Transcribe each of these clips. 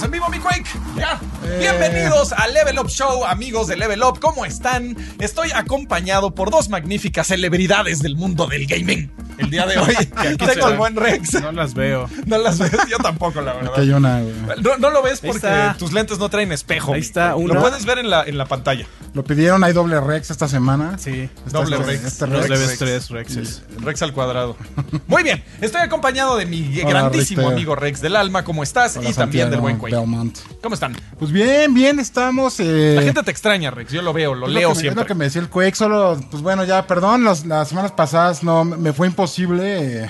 Estamos en vivo, mi Quake. Ya. Bienvenidos a Level Up Show, amigos de Level Up. ¿Cómo están? Estoy acompañado por dos magníficas celebridades del mundo del gaming. El día de hoy tengo al buen Rex. No las veo. No las ves, yo tampoco, la verdad. Aquí hay una, güey. No, no lo ves porque tus lentes no traen espejo. Ahí está, una. Lo puedes ver en la, en la pantalla. Lo pidieron, hay doble Rex esta semana. Sí. Doble este- Rex. este Rex. debes tres Rexes. Rex al cuadrado. Muy bien, estoy acompañado de mi grandísimo Richter. amigo Rex del Alma. ¿Cómo estás? Hola, y también del buen. Belmont. ¿Cómo están? Pues bien, bien, estamos. eh, La gente te extraña, Rex. Yo lo veo, lo es leo que me- siempre. Es lo que me decía el Quake, solo, pues bueno, ya, perdón, los- las semanas pasadas no me fue imposible eh,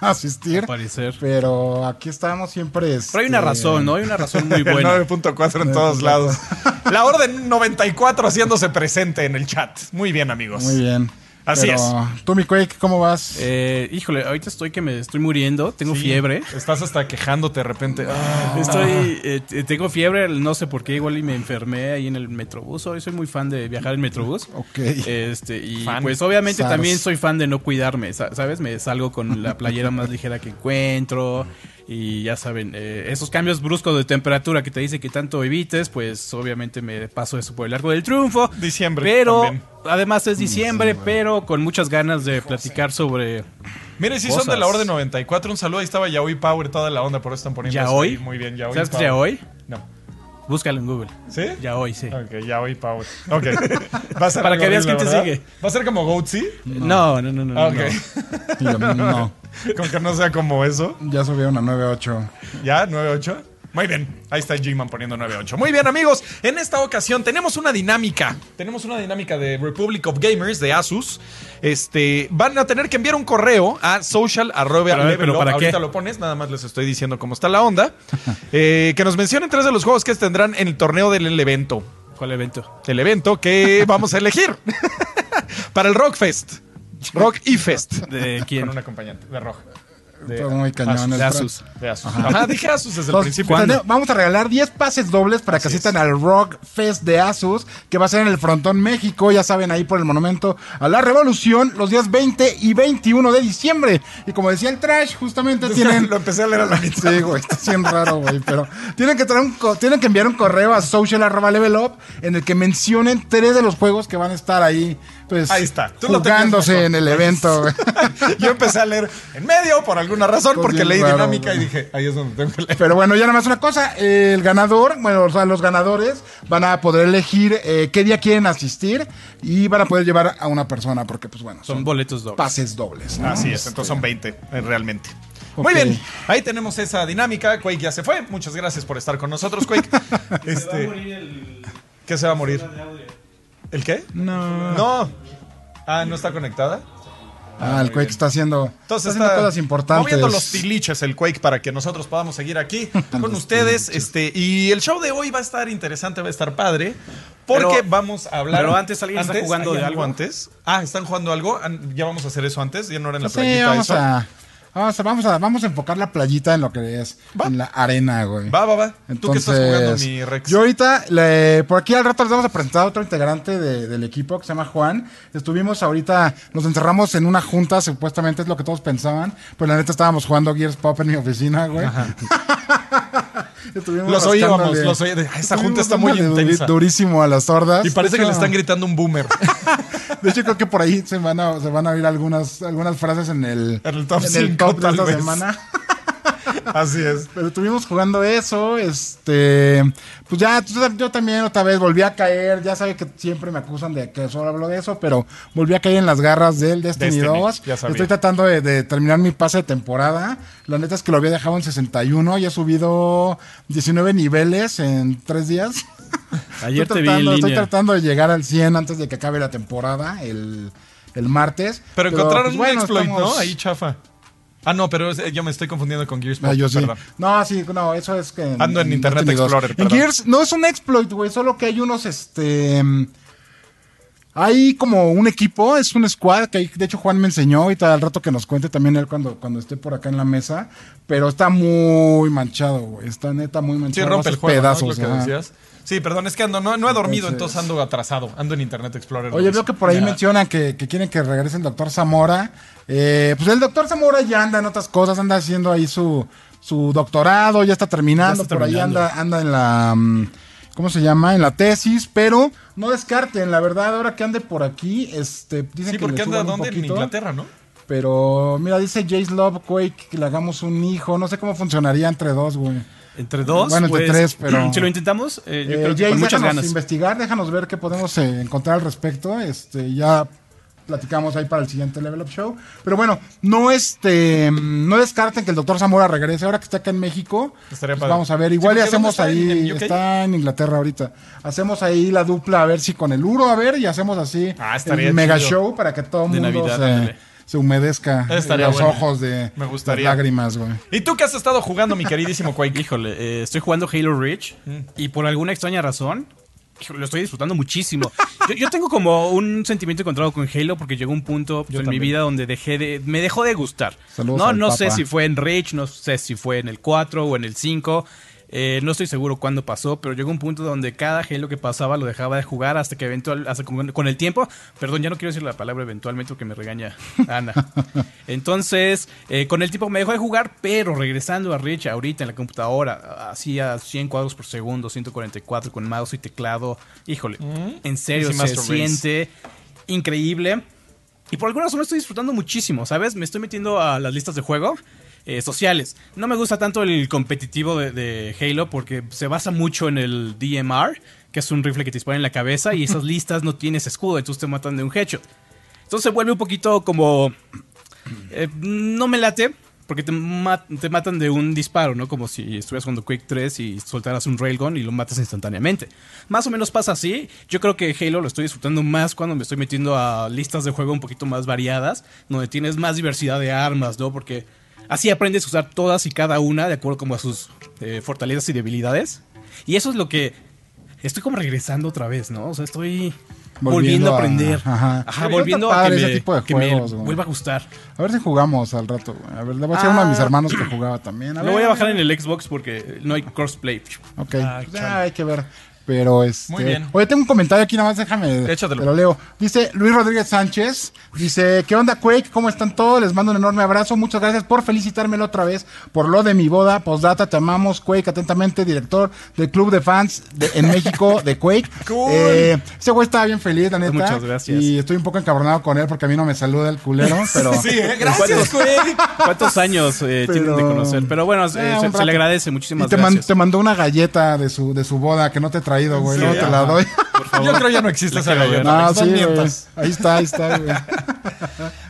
asistir. Parecer. Pero aquí estamos siempre. Pero hay una este, razón, ¿no? Hay una razón muy buena. 9.4 en todos lados. La orden 94 haciéndose presente en el chat. Muy bien, amigos. Muy bien. Así Pero, es. Tú, mi Quake, ¿cómo vas? Eh, híjole, ahorita estoy que me estoy muriendo, tengo Sí, fiebre. Estás hasta quejándote de repente. Ah, Estoy, eh, t- tengo fiebre, no sé por qué, igual y me enfermé ahí en el Metrobús. Hoy soy muy fan de viajar en Metrobús. ok. Este, y Fan. pues obviamente SARS. también soy fan de no cuidarme, sa- ¿sabes? Me salgo con la playera más ligera que encuentro y ya saben, eh, esos cambios bruscos de temperatura que te dice que tanto evites, pues obviamente me paso eso por el arco del triunfo. Diciembre Pero también. además es diciembre, pero con muchas ganas de platicar sobre... Mire, si son Cosas. de la orden 94, un saludo. Ahí estaba Yaoi Power, toda la onda, por eso están poniendo ¿Yaoi? Muy bien, Yaoi ¿Sabes Power. Yaoi? No. Búscalo en Google. ¿Sí? Ya hoy, sí. Ok, Yaoi Power. Ok. Va a ser Para que veas quién te ¿verdad? sigue. Va a ser como Goatsy. No, no, no, no. No. ok. Yo, no, Con que no sea como eso. ya subieron a 9.8. ¿Ya? ¿9-8? Muy bien, ahí está G-Man poniendo 9-8. Muy bien, amigos. En esta ocasión tenemos una dinámica. Tenemos una dinámica de Republic of Gamers de Asus. Este, van a tener que enviar un correo a social arroba Pero a ver, level ¿pero up. para qué? Ahorita lo pones, nada más les estoy diciendo cómo está la onda. Eh, que nos mencionen tres de los juegos que tendrán en el torneo del evento. ¿Cuál evento? El evento que vamos a elegir para el Rockfest. Rock y Fest. ¿De quién? Con un acompañante de Rock. De, Todo muy cañón. De el Asus. de Asus. Ajá, dije Asus desde el Entonces, principio. vamos a regalar 10 pases dobles para que asistan es. al Rock Fest de Asus, que va a ser en el Frontón México, ya saben, ahí por el Monumento a la Revolución, los días 20 y 21 de diciembre. Y como decía el Trash, justamente tienen... Lo empecé a leer a la mitad. Sí, güey, está bien raro, güey, pero tienen que, traer un co- tienen que enviar un correo a social arroba level up en el que mencionen tres de los juegos que van a estar ahí, pues, Ahí está. Tú jugándose en el evento. Yo empecé a leer en medio por alguna razón, Pues porque leí raro, dinámica y dije, ahí es donde tengo que leer. Pero bueno, ya nada más una cosa, el ganador, bueno, o sea, los ganadores van a poder elegir eh, qué día quieren asistir y van a poder llevar a una persona, porque pues bueno, Son son boletos dobles. pases dobles. ¿no? Así es, entonces son 20, eh, realmente. Muy bien, ahí tenemos esa dinámica. Quake ya se fue. Muchas gracias por estar con nosotros, Quake. este, ¿Qué se va a morir? ¿El qué? No. No. Ah, ¿no está conectada? Ah, el Quake está haciendo, Entonces está haciendo cosas importantes. moviendo los tiliches el Quake para que nosotros podamos seguir aquí con ustedes. Este, y el show de hoy va a estar interesante, va a estar padre. Porque Pero- vamos a hablar. pero antes, ¿alguien está jugando ¿hay de algo? antes? Ah, ¿están jugando algo? Ah, Ya vamos a hacer eso antes. Ya no era en la Sí, playita vamos eso. a, vamos a, vamos a, vamos a enfocar la playita en lo que es, Va. en la arena, güey. Va, va, va. ¿Tú qué estás jugando, Entonces, mi Rex? Yo ahorita, le- por aquí al rato les vamos a presentar a otro integrante de- del equipo que se llama Juan. Estuvimos ahorita, nos encerramos en una junta, supuestamente es lo que todos pensaban. Pues la neta estábamos jugando Gears Pop en mi oficina, güey. Los oíamos, los oí- Esa Estuvimos junta está muy intensa. Durísimo a las sordas. Y parece que le están gritando un boomer. De hecho, creo que por ahí se van a, se van a oír algunas, algunas frases en el, En el top en cinco, top de tal esta vez. semana. Así es. Pero estuvimos jugando eso, este, pues ya, yo también otra vez volví a caer, ya sabe que siempre me acusan de que solo hablo de eso, pero volví a caer en las garras del Destiny, Destiny, 2. ya sabía. Estoy tratando de, de terminar mi pase de temporada. La neta es que lo había dejado en 61 y he subido 19 niveles en tres días. Ayer estoy te vi en tratando, estoy línea. tratando de llegar al 100 antes de que acabe la temporada, el, el martes. Pero encontraron pues, bueno, un exploit, estamos- ¿no? Ahí chafa. Ah, no, pero es- yo me estoy confundiendo con Gears Pop. Ah, yo sí. No, sí, no, eso es que. Ando en Internet Destiny 2. Explorer, En. Gears no es un exploit, güey, solo que hay unos, este. Hay como un equipo, es un squad que hay- de hecho Juan me enseñó y tal al rato que nos cuente también él cuando, cuando esté por acá en la mesa, pero está muy manchado, güey, está neta muy Sí, manchado. rompe el juego, ¿no? pedazos, Es lo que ajá. Sí, perdón, es que ando, no, no he dormido, Entonces- entonces ando atrasado. Ando en Internet Explorer. Oye, veo que por ahí mencionan que, que quieren que regrese el doctor Zamora. Eh, pues el doctor Zamora ya anda en otras cosas, anda haciendo ahí su, su doctorado, ya está terminando, Ya está por ahí anda, anda en la... mm, ¿Cómo se llama? En la tesis, pero no descarten, la verdad, ahora que ande por aquí, este, dicen Sí, que porque le anda dónde? En. Inglaterra, ¿no? Pero mira, dice Jace Love Quake que le hagamos un hijo. No sé cómo funcionaría entre dos, güey. Entre dos. Bueno, entre pues, tres, pero- Si lo intentamos, eh, yo Eh, creo que Jace, con muchas déjanos ganas. investigar, déjanos ver qué podemos eh, encontrar al respecto. Este, ya platicamos ahí para el siguiente Level Up Show. Pero bueno, no este, no descarten que el doctor Zamora regrese. Ahora que está acá en México, Estaría pues vamos a ver. Sí, Igual y porque ¿dónde hacemos ahí, está en Inglaterra ahorita. Hacemos ahí la dupla a ver si con el Uro, a ver, y hacemos así Ah, el mega chido. show para que todo el mundo Navidad, se. Se humedezca Estaría los bueno. ojos de, Me de gustaría. lágrimas, güey. ¿Y tú qué has estado jugando, mi queridísimo Quake? Híjole, eh, estoy jugando Halo Reach y por alguna extraña razón lo estoy disfrutando muchísimo. yo, yo tengo como un sentimiento encontrado con Halo porque llegó un punto pues, en también. mi vida donde dejé de me dejó de gustar. Saludos no no sé Papa. si fue en Reach, no sé si fue en el 4 o en el 5. Eh, no estoy seguro cuándo pasó, pero llegó un punto donde cada Halo que pasaba lo dejaba de jugar hasta que eventual, hasta con, con el tiempo, perdón, ya no quiero decir la palabra eventualmente porque me regaña Ana. Entonces, eh, con el tiempo me dejó de jugar, pero regresando a Reach ahorita en la computadora, así a 100 cuadros por segundo, 144 con mouse y teclado, híjole, en serio se siente increíble. Y por alguna razón lo estoy disfrutando muchísimo, ¿sabes? Me estoy metiendo a las listas de juego eh, sociales. No me gusta tanto el competitivo de, de Halo porque se basa mucho en el DMR, que es un rifle que te dispara en la cabeza y esas listas no tienes escudo, entonces te matan de un headshot. Entonces se vuelve un poquito como... eh, no me late. Porque te, ma- te matan de un disparo, ¿no? Como si estuvieras jugando Quake 3 y soltaras un railgun y lo matas instantáneamente. Más o menos pasa así. Yo creo que Halo lo estoy disfrutando más cuando me estoy metiendo a listas de juego un poquito más variadas, donde tienes más diversidad de armas, ¿no? Porque así aprendes a usar todas y cada una de acuerdo como a sus eh, fortalezas y debilidades. Y eso es lo que estoy como regresando otra vez, ¿no? O sea, estoy volviendo, Volviendo a a- aprender. ajá. Ajá, volviendo a que, ese me, tipo de que me juegos, güey. vuelva a gustar. A ver si jugamos al rato, güey. A ver, le voy a decir a uno de mis Ah. hermanos que jugaba también. Lo ver, voy a bajar en el Xbox porque no hay crossplay. Ok, Ah, pues ya chale. hay que ver. Pero este. Muy bien. Oye, tengo un comentario aquí, nada más déjame. Échatelo. Te lo leo. Dice Luis Rodríguez Sánchez. Dice: ¿Qué onda, Quake? ¿Cómo están todos? Les mando un enorme abrazo. Muchas gracias por felicitármelo otra vez por lo de mi boda. Postdata, te amamos, Quake. Atentamente, director del club de fans de- en México de Quake. Cool. Eh, ese güey estaba bien feliz, la neta. Muchas gracias. Y estoy un poco encabronado con él porque a mí no me saluda el culero. Pero. Sí, ¿eh? gracias, Quake. ¿Cuántos años eh, Pero- tienen de conocer? Pero bueno, eh, Eh, se, se le agradece. Y Muchísimas te, man- gracias. te mandó una galleta de su, de su boda que no te traído, güey. Sí, Luego te la doy. Por favor. Yo creo ya no existe esa galleta. No, no sí, mientas. Ahí está, ahí está, güey.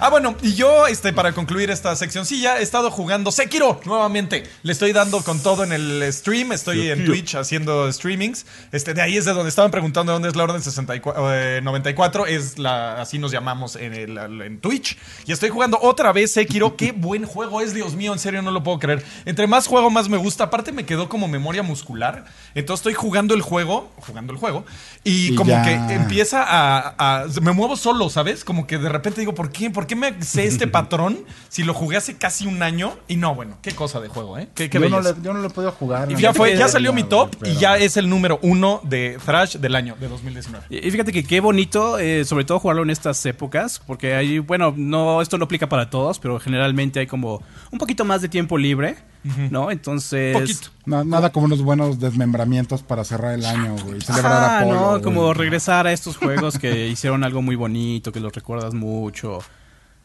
Ah, bueno, y yo, este, para concluir esta seccioncilla, he estado jugando Sekiro nuevamente. Le estoy dando con todo en el stream. Estoy en Twitch haciendo streamings. Este, de ahí es de donde estaban preguntando dónde es la orden 64, eh, 94. Es la, así nos llamamos en, el, en Twitch. Y estoy jugando otra vez Sekiro. Qué buen juego es, Dios mío, en serio, no lo puedo creer. Entre más juego, más me gusta. Aparte, me quedó como memoria muscular. Entonces estoy jugando el juego, jugando el juego. Y, Y como ya. que empieza a, a- Me muevo solo, ¿sabes? Como que de repente digo, ¿por qué? ¿Por qué me sé este patrón si lo jugué hace casi un año? Y no, bueno, qué cosa de juego, ¿eh? Qué, qué Yo no, le, yo no lo he podido jugar. Y ya fue, ya salió mi top pero- y ya es el número uno de Thrash del año, de 2019. Y y fíjate que qué bonito, eh, sobre todo jugarlo en estas épocas, porque hay, bueno, no, esto no aplica para todos, pero generalmente hay como un poquito más de tiempo libre, ¿no? Entonces... Poquito. Na- nada como unos buenos desmembramientos para cerrar el año, güey. Celebrar Ajá, a Polo. ¿no? güey. Como regresar a estos juegos que hicieron algo muy bonito, que los recuerdas mucho.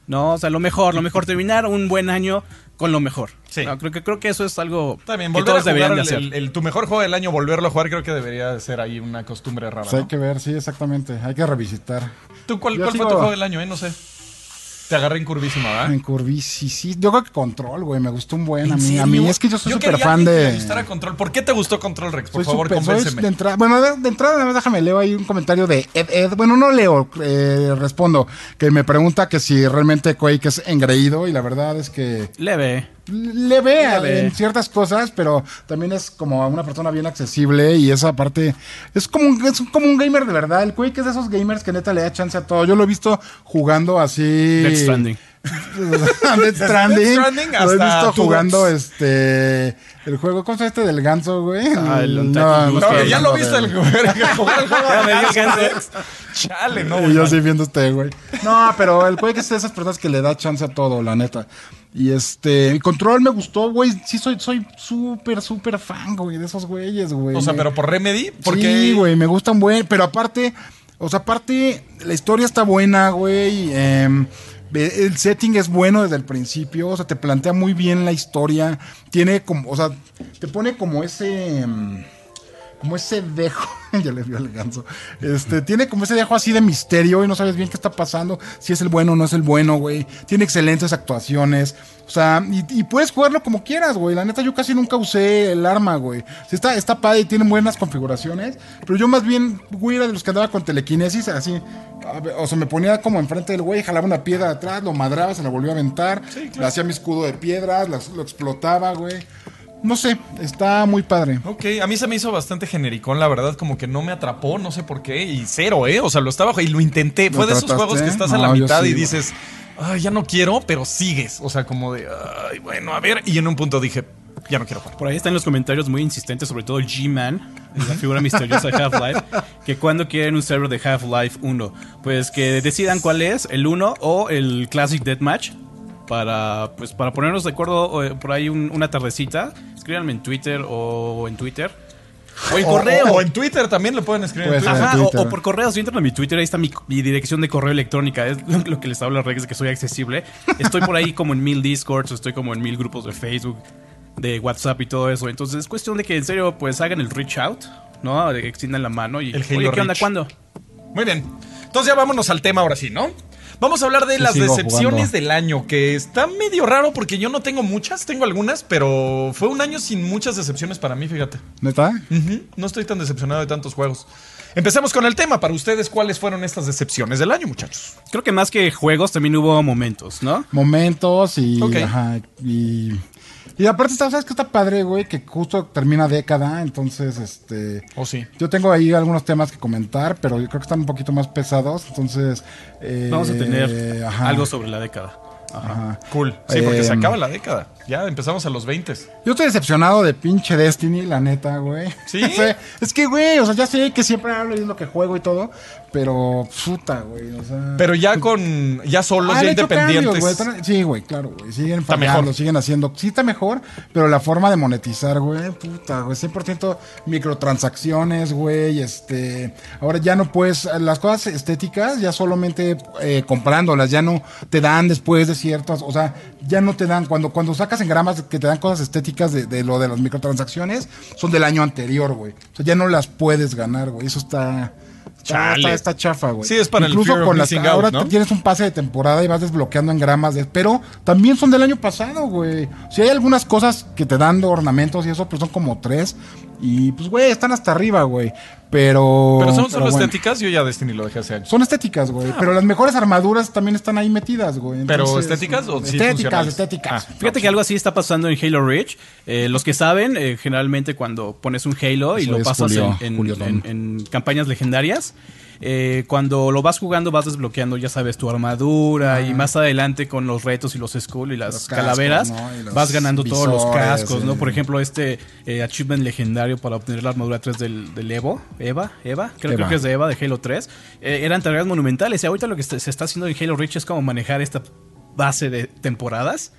No, o sea, lo mejor, lo mejor, terminar un buen año con lo mejor. Sí. No, creo, que, creo que eso es algo También, que a todos jugar deberían de hacer. el- el- tu mejor juego del año, volverlo a jugar, creo que debería de ser ahí una costumbre rara. Pues hay ¿no? que ver, sí, exactamente. Hay que revisitar. ¿Tú cuál, cuál fue tu juego del año, eh? No sé. Te agarré en curvísima, ¿verdad? En Curvisi, sí. Yo creo que Control, güey. Me gustó un buen. A ¿En mí, a mí es que yo soy súper fan que de. me gustara Control. ¿Por qué te gustó Control Rex? Por Soy favor, soy convénceme. de entrada, bueno, de, de entrada, nada más déjame leo ahí un comentario de Ed Ed. Bueno, no leo, eh, respondo. Que me pregunta que si realmente Quake es engreído. Y la verdad es que Leve. Le ve a- Leve. en ciertas cosas, pero también es como una persona bien accesible. Y esa parte es como, un, es como un gamer de verdad. El Quake es de esos gamers que neta le da chance a todo. Yo lo he visto jugando así. Death Stranding. Death Stranding. Stranding lo he visto jugando este. El juego, ¿cómo se este del ganso, güey? Ah, el no, no, No, ya lo viste el jugar el juego. Chale, no. Y yo sí viendo este, güey. No, pero el que es de esas personas que le da chance a todo, la neta. Y este, mi control me gustó, güey. Sí, soy soy súper, súper fan, güey, de esos güeyes, güey. O sea, pero por Remedy, porque Sí, güey, me gustan, güey. Pero aparte, o sea, aparte, la historia está buena, güey. ve- el setting es bueno desde el principio. O sea, te plantea muy bien la historia. Tiene como, o sea, te pone como ese. em, como ese dejo, ya le vio el ganso. Este, tiene como ese dejo así de misterio y no sabes bien qué está pasando, si es el bueno o no es el bueno, güey. Tiene excelentes actuaciones. O sea, y, y puedes jugarlo como quieras, güey. La neta, yo casi nunca usé el arma, güey. Sí, está, está padre y tiene buenas configuraciones. Pero yo más bien, güey, era de los que andaba con telequinesis, así. ver, O sea, me ponía como enfrente del güey, jalaba una piedra de atrás, lo madraba, se la volvió a aventar. Le hacía mi escudo de piedras, lo, lo explotaba, güey. No sé, está muy padre. Ok, a mí se me hizo bastante genericón, la verdad, como que no me atrapó, no sé por qué, y cero, ¿eh? O sea, lo estaba y lo intenté. ¿Lo Fue de esos juegos que estás a la mitad sí, y dices, ay, ya no quiero, pero sigues. O sea, como de, ay, bueno, a ver. Y en un punto dije, ya no quiero jugar. Por ahí están los comentarios muy insistentes, sobre todo el G-Man, la figura misteriosa de Half-Life, que cuando quieren un server de Half-Life 1, pues que decidan cuál es, el 1 o el Classic Deathmatch, para, pues, para ponernos de acuerdo eh, por ahí un- una tardecita. Escríbanme en Twitter o en Twitter. O en O- correo. O, en Twitter también le pueden escribir. Puede en ser. Twitter. Ajá, en o, Twitter. o por correo, si entran a mi Twitter, ahí está mi, mi dirección de correo electrónica. Es lo, lo que les hablo a Rex de que soy accesible. Estoy por ahí como en mil Discords, estoy como en mil grupos de Facebook, de WhatsApp y todo eso. Entonces es cuestión de que en serio, pues hagan el reach out, ¿no? De que extiendan la mano y. El Halo Oye, ¿qué onda? Reach. ¿Cuándo? Muy bien. Entonces ya vámonos al tema ahora sí, ¿no? Vamos a hablar de Sí, las decepciones jugando. del año, que está medio raro porque yo no tengo muchas, tengo algunas, pero fue un año sin muchas decepciones para mí, fíjate. ¿Neta? Ujú, No estoy tan decepcionado de tantos juegos. Empecemos con el tema. Para ustedes, ¿cuáles fueron estas decepciones del año, muchachos? Creo que más que juegos también hubo momentos, ¿no? momentos y, Ok. ajá, y y aparte sabes que está padre güey que justo termina década entonces este ¿O sí? yo tengo ahí algunos temas que comentar pero yo creo que están un poquito más pesados entonces eh, Vamos a tener ajá, algo sobre la década. ajá. Cool. Sí, porque se Em, acaba la década. Ya empezamos a los 20. yo estoy decepcionado de pinche Destiny la neta güey ¿Sí? O sea, es que güey o sea ya sé que siempre hablo y es lo que juego y todo pero puta güey o sea Pero ya con. Ya solos, Ah, ya cambios, independientes. güey. Sí, güey, claro, güey. Siguen Está fallando, siguen haciendo. Sí, está mejor, pero la forma de monetizar, güey, puta, güey. 100% microtransacciones, güey. Este. Ahora ya no puedes. Las cosas estéticas ya solamente eh, comprándolas, ya no te dan después de ciertas. O sea, ya no te dan. Cuando, cuando sacas en gramas que te dan cosas estéticas de, de lo de las microtransacciones, son del año anterior, güey. O sea, ya no las puedes ganar, güey. Eso está. Chale. está, está chafa, güey. Sí, es para el Incluso of con las out, ahora tienes un pase de temporada y vas desbloqueando en gramas de, pero también son del año pasado, güey. Si hay algunas cosas que te dan de ornamentos y eso, pero son como tres y pues güey, están hasta arriba, güey. Pero Pero son solo bueno. estéticas. Yo ya Destiny lo dejé hace años. Son estéticas, güey, pero las mejores armaduras también están ahí metidas, güey. ¿Pero estéticas o sí estéticas, estéticas. Ah. Fíjate que algo así está pasando en Halo Reach. Eh, los que saben, eh, generalmente cuando pones un Halo y lo pasas Julio, en, en- Julio Don. en- en campañas legendarias, eh, cuando lo vas jugando vas desbloqueando, ya sabes, tu armadura y más adelante con los retos y los skull y las Los cascos, calaveras, ¿no? Y los vas ganando todos los cascos, ¿no? Por ejemplo, este eh, achievement legendario para obtener la armadura 3 del, del Evo, Eva, Eva, creo, Eva. creo que es de Eva de Halo 3, eh, eran tareas monumentales y ahorita lo que se está haciendo en Halo Reach es como manejar esta base de temporadas.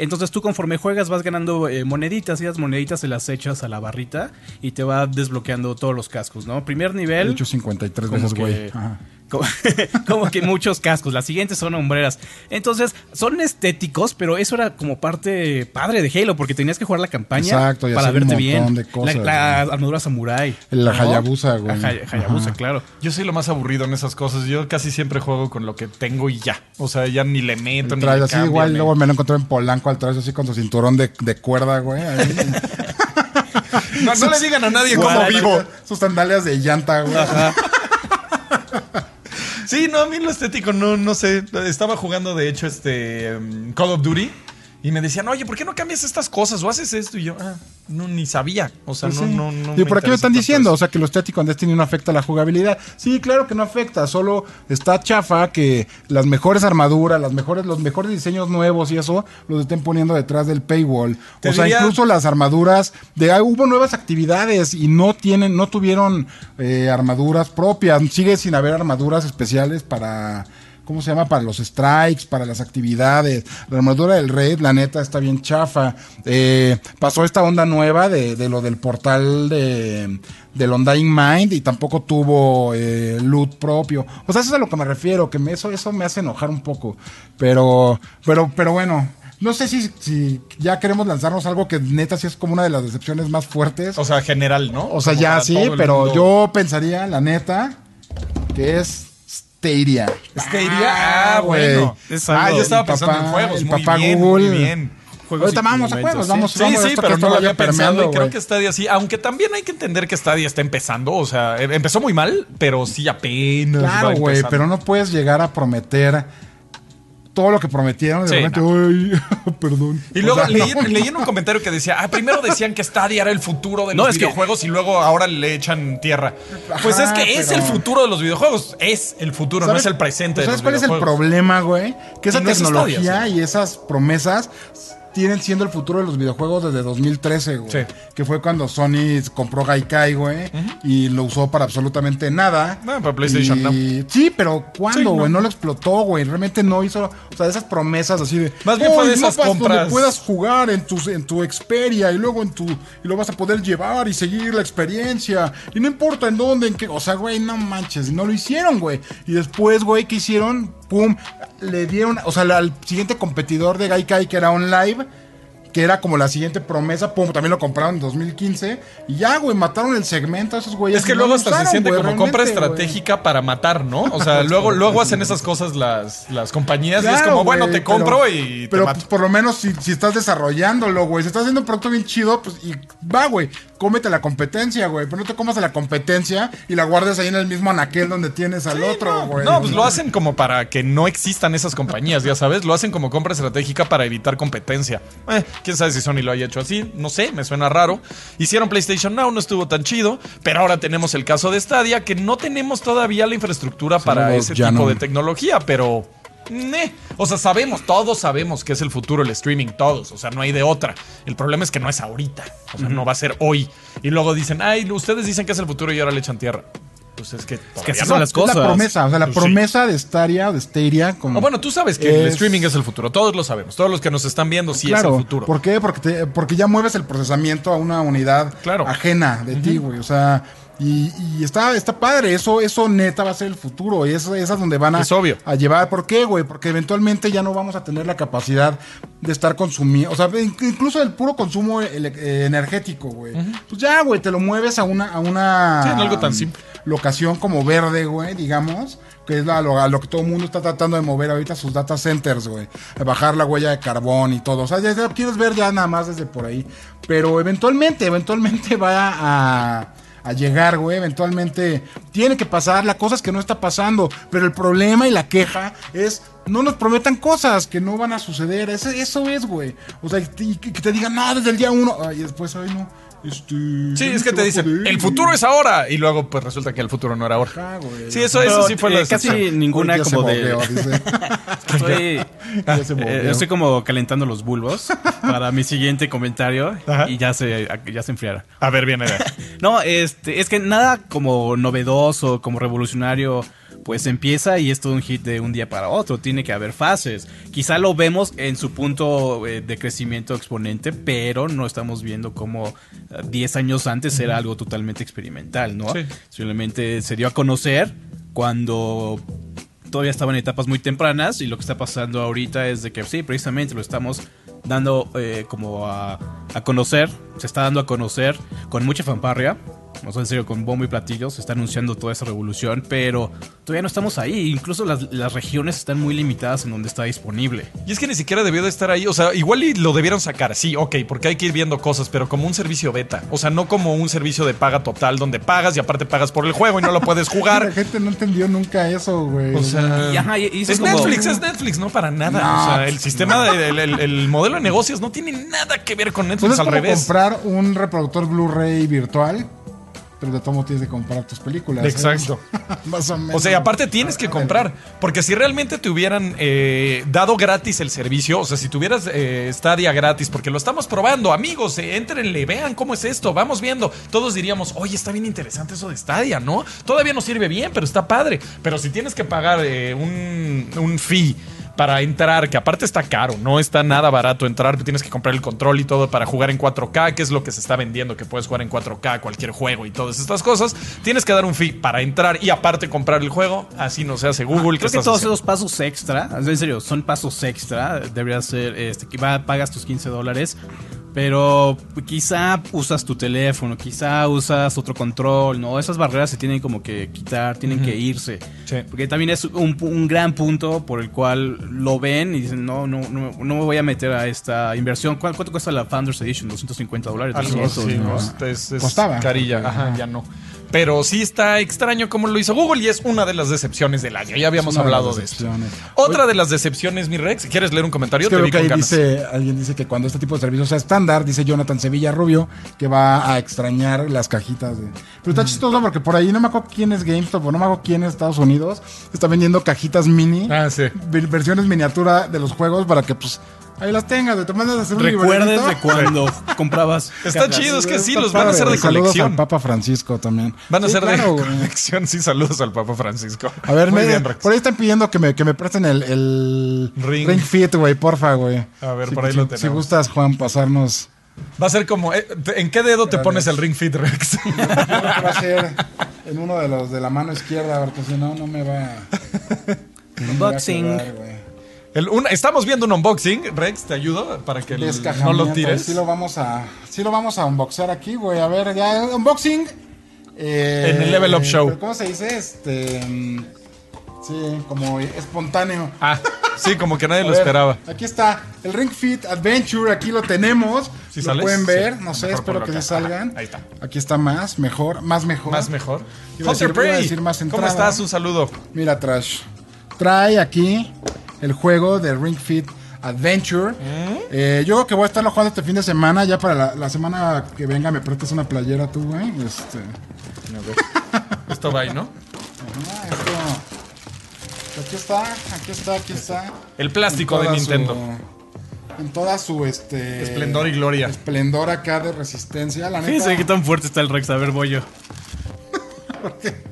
Entonces tú conforme juegas vas ganando eh, moneditas y las moneditas se las echas a la barrita y te va desbloqueando todos los cascos, ¿no? Primer He nivel... hecho 53 como veces, güey. Ajá. Como, como que muchos cascos. Las siguientes son hombreras. Entonces, son estéticos, pero eso era como parte padre de Halo, porque tenías que jugar la campaña Exacto, y para hacer un verte bien. de cosas, la, la armadura samurai. La ¿no? Hayabusa, güey. La Hay- Hayabusa, Ajá. claro. Yo soy lo más aburrido en esas cosas. Yo casi siempre juego con lo que tengo y ya. O sea, ya ni le meto, ni le así cambio, igual, ni- luego me lo encontré en Polanco al traes así con su cinturón de, de cuerda, güey. ahí. No, no le digan a nadie cómo vivo. Sus sandalias de llanta, güey. Sí, no, a mí lo estético no, no sé. Estaba jugando, de hecho, este um, Call of Duty. Y me decían, oye, ¿por qué no cambias estas cosas o haces esto? Y yo, ah, no, ni sabía. O sea, Pues no, sí. no, no. y por aquí me están diciendo, eso. o sea, que lo estético en Destiny no afecta a la jugabilidad. Sí, claro que no afecta, solo está chafa que las mejores armaduras, las mejores, los mejores diseños nuevos y eso los estén poniendo detrás del paywall. Te o sea, diría- incluso las armaduras, de ah, hubo nuevas actividades y no tienen, no tuvieron eh, armaduras propias. Sigue sin haber armaduras especiales para. ¿Cómo se llama? Para los strikes, para las actividades. La armadura del raid, la neta, está bien chafa. Eh, pasó esta onda nueva de, de lo del portal de, del Undying Mind y tampoco tuvo eh, loot propio. O sea, eso es a lo que me refiero, que me- eso, eso me hace enojar un poco. Pero, pero, pero bueno. No sé si, si ya queremos lanzarnos algo que neta sí es como una de las decepciones más fuertes. O sea, general, ¿no? O sea, Como ya sí, pero mundo. yo pensaría, la neta, que es Stadia. Stadia, ah, bueno. Es ah, yo estaba pensando papá- en juegos. el muy papá bien, Google. Muy bien. Ahorita vamos a juegos, ¿sí? vamos, Sí, vamos. sí, esto pero que no lo había pensado y creo que Stadia sí, aunque también hay que entender que Stadia está empezando, o sea, em- empezó muy mal, pero sí apenas Claro, güey, pero no puedes llegar a prometer todo lo que prometieron. De Sí, repente, "Ay, perdón. Y O luego sea, leí, no, leí en un comentario que decía, ah, primero decían que Stadia era el futuro de No, los es que- videojuegos y luego ahora le echan tierra. Pues Ajá, es que es el futuro de los videojuegos, es el futuro, no ¿Sabes- es el presente. de ¿Sabes los cuál es el problema, güey? Que esa Y no es tecnología Stadia, sí. y esas promesas tienen siendo el futuro de los videojuegos desde 2013, güey. Sí. Que fue cuando Sony compró Gaikai, güey, y lo usó para absolutamente nada. Ah, para PlayStation, Y- Sí, pero Sí, ¿cuándo, güey? no. no. lo explotó, güey. Realmente no hizo, o sea, esas promesas así de... Más bien fue "Oh, de esas compras". donde puedas jugar en tu, en tu Xperia y luego en tu... Y lo vas a poder llevar y seguir la experiencia. Y no importa en dónde, en qué... O sea, güey, no manches. No lo hicieron, güey. Y después, güey, ¿qué hicieron? Pum, le dieron... O sea, al siguiente competidor de Gaikai, que era OnLive que era como la siguiente promesa, pum, también lo compraron en 2015 y ya, güey, mataron el segmento a esos güeyes. Es que no luego hasta se siente güey, como compra güey. estratégica para matar, ¿no? O sea, luego, luego hacen esas cosas las, las compañías y es como, bueno, te compro pero- y te Pero mato. pues, por lo menos si, si estás desarrollándolo, güey, si estás haciendo un producto bien chido, pues y va, güey, cómete la competencia, güey, pero no te comas a la competencia y la guardes ahí en el mismo anaquel donde tienes al otro, güey. No, pues lo hacen como para que no existan esas compañías, ya sabes. Lo hacen como compra estratégica para evitar competencia. Eh, quién sabe si Sony lo haya hecho así. No sé, me suena raro. Hicieron PlayStation Now, no estuvo tan chido. Pero ahora tenemos el caso de Stadia, que no tenemos todavía la infraestructura para ese tipo no. de tecnología, pero. meh. O sea, sabemos, todos sabemos que es el futuro el streaming, todos. O sea, no hay de otra. El problema es que no es ahorita. O sea, no va a ser hoy. Y luego dicen, ay, ustedes dicen que es el futuro y ahora le echan tierra. Pues es que. que todavía así no. son las Es cosas. la promesa, o sea, la Pues sí. promesa de Stadia o de Stadia como... Oh, bueno, tú sabes que el Es- streaming es el futuro. Todos lo sabemos. Todos los que nos están viendo sí claro, es el futuro. ¿Por qué? Porque, te- porque ya mueves el procesamiento a una unidad Claro. ajena de ti, güey. O sea, y, y está, está padre. Eso, eso neta va a ser el futuro. Y eso, es donde van a, Es obvio. a llevar. ¿Por qué, güey? Porque eventualmente ya no vamos a tener la capacidad de estar consumiendo. O sea, in- incluso el puro consumo eh, energético, güey. Pues ya, güey, te lo mueves a una, a una Sí, en algo tan simple. locación como verde, güey, digamos, que es la- lo, a lo que todo el mundo está tratando de mover ahorita sus data centers, güey, bajar la huella de carbón y todo. O sea, ya, ya quieres ver ya nada más desde por ahí. Pero eventualmente, eventualmente va a, a llegar, güey, eventualmente tiene que pasar. La cosa es que no está pasando, pero el problema y la queja es no nos prometan cosas que no van a suceder. Eso, eso es, güey. O sea, y que, te digan, no, desde el día uno. Ay, después, ay, no. Este, Sí, es que te a dicen, el güey". futuro es ahora. Y luego, pues resulta que el futuro no era ahora. Güey. Sí, eso, eso sí fue la eh, casi decepción. ninguna Ya como de... movió, dice. Estoy, Ya se eh, estoy como calentando los bulbos para mi siguiente comentario Ajá. y ya se, ya se enfriará. A ver, viene. No, este, es que nada como novedoso, como revolucionario, pues empieza y es todo un hit de un día para otro. Tiene que haber fases. Quizá lo vemos en su punto eh, de crecimiento exponente, pero no estamos viendo como eh, 10 años antes era algo totalmente experimental, ¿no? Sí. Simplemente se dio a conocer cuando todavía estaban en etapas muy tempranas y lo que está pasando ahorita es de que sí, precisamente lo estamos dando eh, como a, a conocer, se está dando a conocer con mucha fanfarria o sea, en serio, con bombo y platillo se está anunciando toda esa revolución, pero todavía no estamos ahí. Incluso las, las regiones están muy limitadas en donde está disponible. Y es que ni siquiera debió de estar ahí. O sea, igual y lo debieron sacar, sí, ok, porque hay que ir viendo cosas, pero como un servicio beta. O sea, no como un servicio de paga total donde pagas y aparte pagas por el juego y no lo puedes La jugar. gente no entendió nunca eso, güey. O sea, Y, ajá, y- y eso es es como- Netflix, es Netflix, no para nada. No, o sea, pues, el sistema, de- el, el- el modelo de negocios no tiene nada que ver con Pues Netflix es al como revés. comprar un reproductor Blu-ray virtual, pero de todo modo tienes que comprar tus películas. ¿eh? Exacto. Más o menos. O sea, y aparte tienes que comprar. Porque si realmente te hubieran eh, dado gratis el servicio, o sea, si tuvieras eh, Stadia gratis, porque lo estamos probando, amigos, eh, entrenle, vean cómo es esto, vamos viendo. Todos diríamos, oye, está bien interesante eso de Stadia, ¿no? Todavía no sirve bien, pero está padre. Pero si tienes que pagar un, un fee para entrar, que aparte está caro, no está nada barato entrar, tienes que comprar el control y todo para jugar en 4K, que es lo que se está vendiendo, que puedes jugar en 4K cualquier juego y todas estas cosas. Tienes que dar un fee para entrar y aparte comprar el juego, así no se hace Google. Creo ¿qué que todos haciendo? esos pasos extra, en serio, son pasos extra. Debería ser, este, que va, pagas tus 15 dólares. Pero quizá usas tu teléfono, quizá usas otro control, ¿no? Esas barreras se tienen como que quitar, tienen que irse. Sí. Porque también es un, un gran punto por el cual lo ven y dicen, no, no, no, no me voy a meter a esta inversión. ¿Cuánto, cuánto cuesta la Founders Edition? 250 dólares. Algo 200, así, ¿no? ¿no? Es, es Costaba. carilla, ajá, ya no. Pero sí está extraño como lo hizo Google y es una de las decepciones del año. Ya habíamos hablado de esto. Otra de las decepciones, mi Rex, ¿quieres leer un comentario? Es que Te vi que con ahí ganas. dice, alguien dice que cuando este tipo de servicios sea estándar, dice Jonathan Sevilla Rubio, que va a extrañar las cajitas de. Pero está chistoso porque por ahí no me acuerdo quién es GameStop o no me acuerdo quién es Estados Unidos. Está vendiendo cajitas mini, Ah, sí. ver- versiones miniatura de los juegos para que pues ahí las tengas, mandas a hacer un ¿Recuerdas librerito. de cuando comprabas? Está cajas? chido, es que sí, Está los van a hacer de. Saludos colección. al Papa Francisco también. Van a Sí, ser claro, de colección. Sí, saludos al Papa Francisco. A ver, me- bien, por ahí están pidiendo que me, que me presten el, el Ring. ring. Fit, güey, porfa, güey. A ver, Si- por ahí si- lo Si tenemos. gustas, Juan, pasarnos. Va a ser como. eh, ¿En qué dedo te pones el Ring Fit, Rex? Yo creo que va a ser en uno de los de la mano izquierda, porque si no, no me va. no Unboxing. güey. El- un- estamos viendo un unboxing. Rex, ¿te ayudo para que el- no lo tires? Sí lo vamos a, sí lo vamos a unboxear aquí, güey. A ver, ya, unboxing. eh, En el Level Up Show. ¿Cómo se dice? Este. mm, Sí, como espontáneo. Ah, sí, como que nadie lo ver, esperaba. Aquí está el Ring Fit Adventure, aquí lo tenemos. ¿Sí lo sales? pueden ver, Sí. no sé, espero que salgan. Ajá, ahí está. Aquí está más, mejor, más mejor. Más mejor. Hunter decir- iba a Prey, decir más ¿cómo estás? Un saludo. Mira, Trash. Trae aquí el juego de Ring Fit Adventure. Eh, yo creo que voy a estarlo jugando este fin de semana. Ya para la, la semana que venga me prestas una playera tú, güey. Este, Esto va ahí, ¿no? esto- Aquí está, aquí está, aquí está. El plástico de Nintendo. su- en toda su este Esplendor y gloria. esplendor acá de resistencia. La neta. Fíjense qué tan fuerte está el Rex. A ver, voy yo.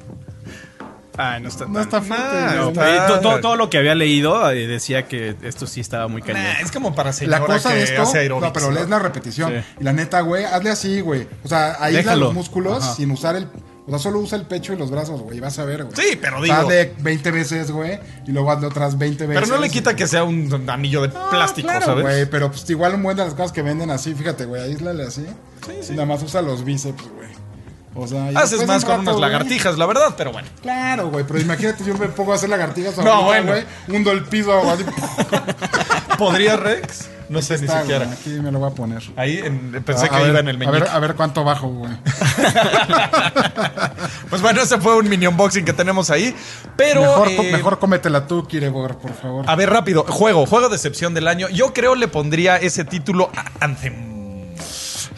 Ay, no está No está fuerte. Está- to- todo, lo que había leído eh, decía que esto sí estaba muy cañón. Nah, es como para señora La cosa que de esto, hace aerobics, no, pero ¿no? lees la repetición. Sí. Y la neta, güey, hazle así, güey. O sea, aísla los músculos Ajá. sin usar el. O sea, solo usa el pecho y los brazos, güey. y Vas a ver, güey. Sí, pero digo- hazle 20 veces, güey. Y luego hazle otras 20 veces. Pero no le quita que sea un anillo de No, plástico, claro, ¿sabes? güey. Pero pues igual un buen de las cosas que venden así, fíjate, güey. Aíslale así. Y nada más usa los bíceps, güey. O sea, y Haces más con rato, unas güey, lagartijas, la verdad, pero bueno. Claro, güey, pero imagínate, yo me pongo a hacer lagartijas No, ahorita, bueno. güey, hundo el piso, así, ¿Podría Rex? No sé, ni siquiera. güey, aquí me lo voy a poner. Ahí en- pensé A- que a iba en el a meñique. ver, a ver cuánto bajo, güey. Pues bueno, ese fue un mini unboxing que tenemos ahí. Pero. mejor, eh, mejor cómetela tú, Kirebor, por favor. A ver, rápido. Juego, juego de excepción del año. Yo creo le pondría ese título a Anthem.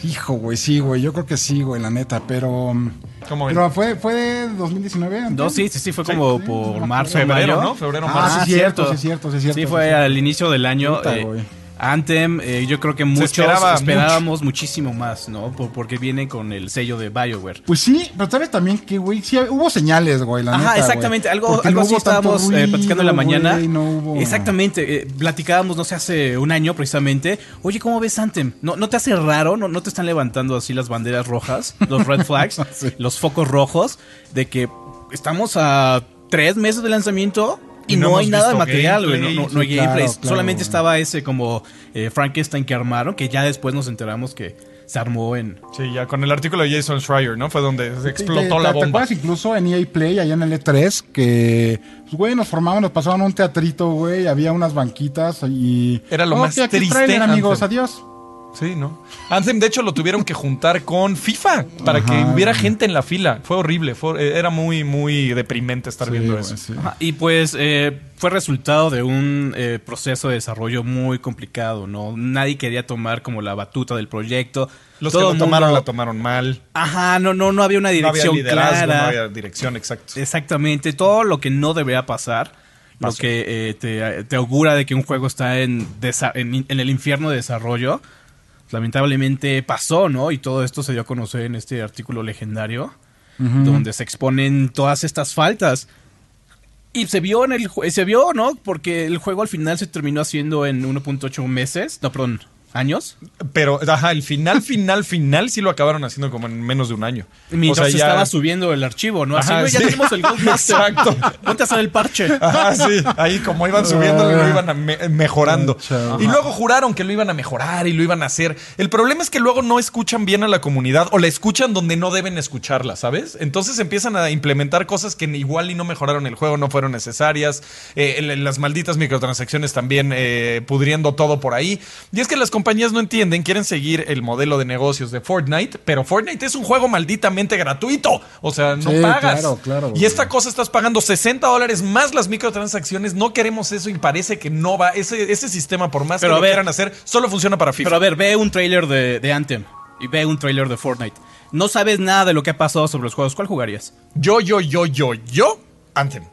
Hijo, güey, sí, güey. Yo creo que sí, güey, la neta, pero. ¿Cómo? Pero fue, fue de 2019. antes? No, sí, sí, sí, fue como sí, por me marzo, Febrero, mayo. ¿no? Febrero, Ah, marzo. sí, cierto, sí, cierto, sí, cierto. Sí, sí, fue cierto. al inicio del año. Puta, eh, güey. Anthem, eh, yo creo que muchos esperaba esperábamos muchísimo más, ¿no? Por- porque viene con el sello de BioWare. Pues sí, pero sabes también que, güey, sí hubo señales, güey, la Ajá, neta, exactamente. Algo, algo no así estábamos eh, platicando en la mañana. no hubo- Exactamente. eh, platicábamos, no sé, hace un año precisamente. Oye, ¿cómo ves Anthem? ¿No, no te hace raro? ¿No, ¿No te están levantando así las banderas rojas? Los red flags, Sí. los focos rojos, de que estamos a tres meses de lanzamiento. Y, Y no no, hay nada de material, güey. No, gameplay. no, no hay Sí, claro, claro, Solamente estaba ese como eh, Frankenstein que armaron, que ya después nos enteramos que se armó en... Sí, ya con el artículo de Jason Schreier, ¿no? Fue donde se Sí, explotó te- la ¿Te bomba. acuerdas incluso en EA Play, allá en el E3, que, pues, güey, nos formaban, nos pasaban un teatrito, güey, había unas banquitas y... Era lo Oh, más triste, trailer, amigos, adiós. Sí, ¿no? Anthem, de hecho, lo tuvieron que juntar con FIFA para que hubiera gente en la fila. Fue horrible, fue, eh, era muy, muy deprimente estar Sí, viendo eso. sí. Ajá, Y pues eh, fue resultado de un eh, proceso de desarrollo muy complicado, ¿no? Nadie quería tomar como la batuta del proyecto. Los Todo que lo tomaron mundo- la tomaron mal. Ajá, no, no, no había una No había dirección liderazgo, clara. no había dirección, exacto. Exactamente, todo lo que no debería pasar, lo que eh, te, te augura de que un juego está en, desa- en, en el infierno de desarrollo, lamentablemente pasó, ¿no? Y todo esto se dio a conocer en este artículo legendario, donde se exponen todas estas faltas. Y se vio en el se vio, ¿no? Porque el juego al final se terminó haciendo en 1.8 meses, no, perdón, años. Pero, ajá, el final, final, final sí lo acabaron haciendo como en menos de un año. Mientras O sea, se ya- estaba subiendo el archivo, ¿no? Así, güey, ya sí. tenemos el Gold Master. Exacto. Ponte a hacer el parche. Ajá, sí. Ahí como iban subiendo, lo iban me- mejorando. Ah. Y luego juraron que lo iban a mejorar y lo iban a hacer. El problema es que luego no escuchan bien a la comunidad o la escuchan donde no deben escucharla, ¿sabes? Entonces empiezan a implementar cosas que igual y no mejoraron el juego, no fueron necesarias. Eh, las malditas microtransacciones también eh, pudriendo todo por ahí. Y es que las compañías no entienden, quieren seguir el modelo de negocios de Fortnite, pero Fortnite es un juego malditamente gratuito. O sea, no Sí, pagas. claro, claro, y esta cosa estás pagando 60 dólares más las microtransacciones. No queremos eso y parece que no va. Ese, ese sistema, por más Pero que a lo ver. quieran hacer, solo funciona para FIFA. Pero a ver, ve un trailer de, de Anthem y ve un trailer de Fortnite. No sabes nada de lo que ha pasado sobre los juegos. ¿Cuál jugarías? yo, yo, yo, yo, yo, Anthem.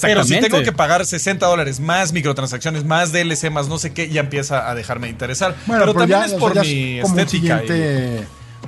Pero si tengo que pagar 60 dólares más microtransacciones, más DLC, más no sé qué, ya empieza a dejarme de interesar. Bueno, pero, también ya, es o sea, por mi un estética.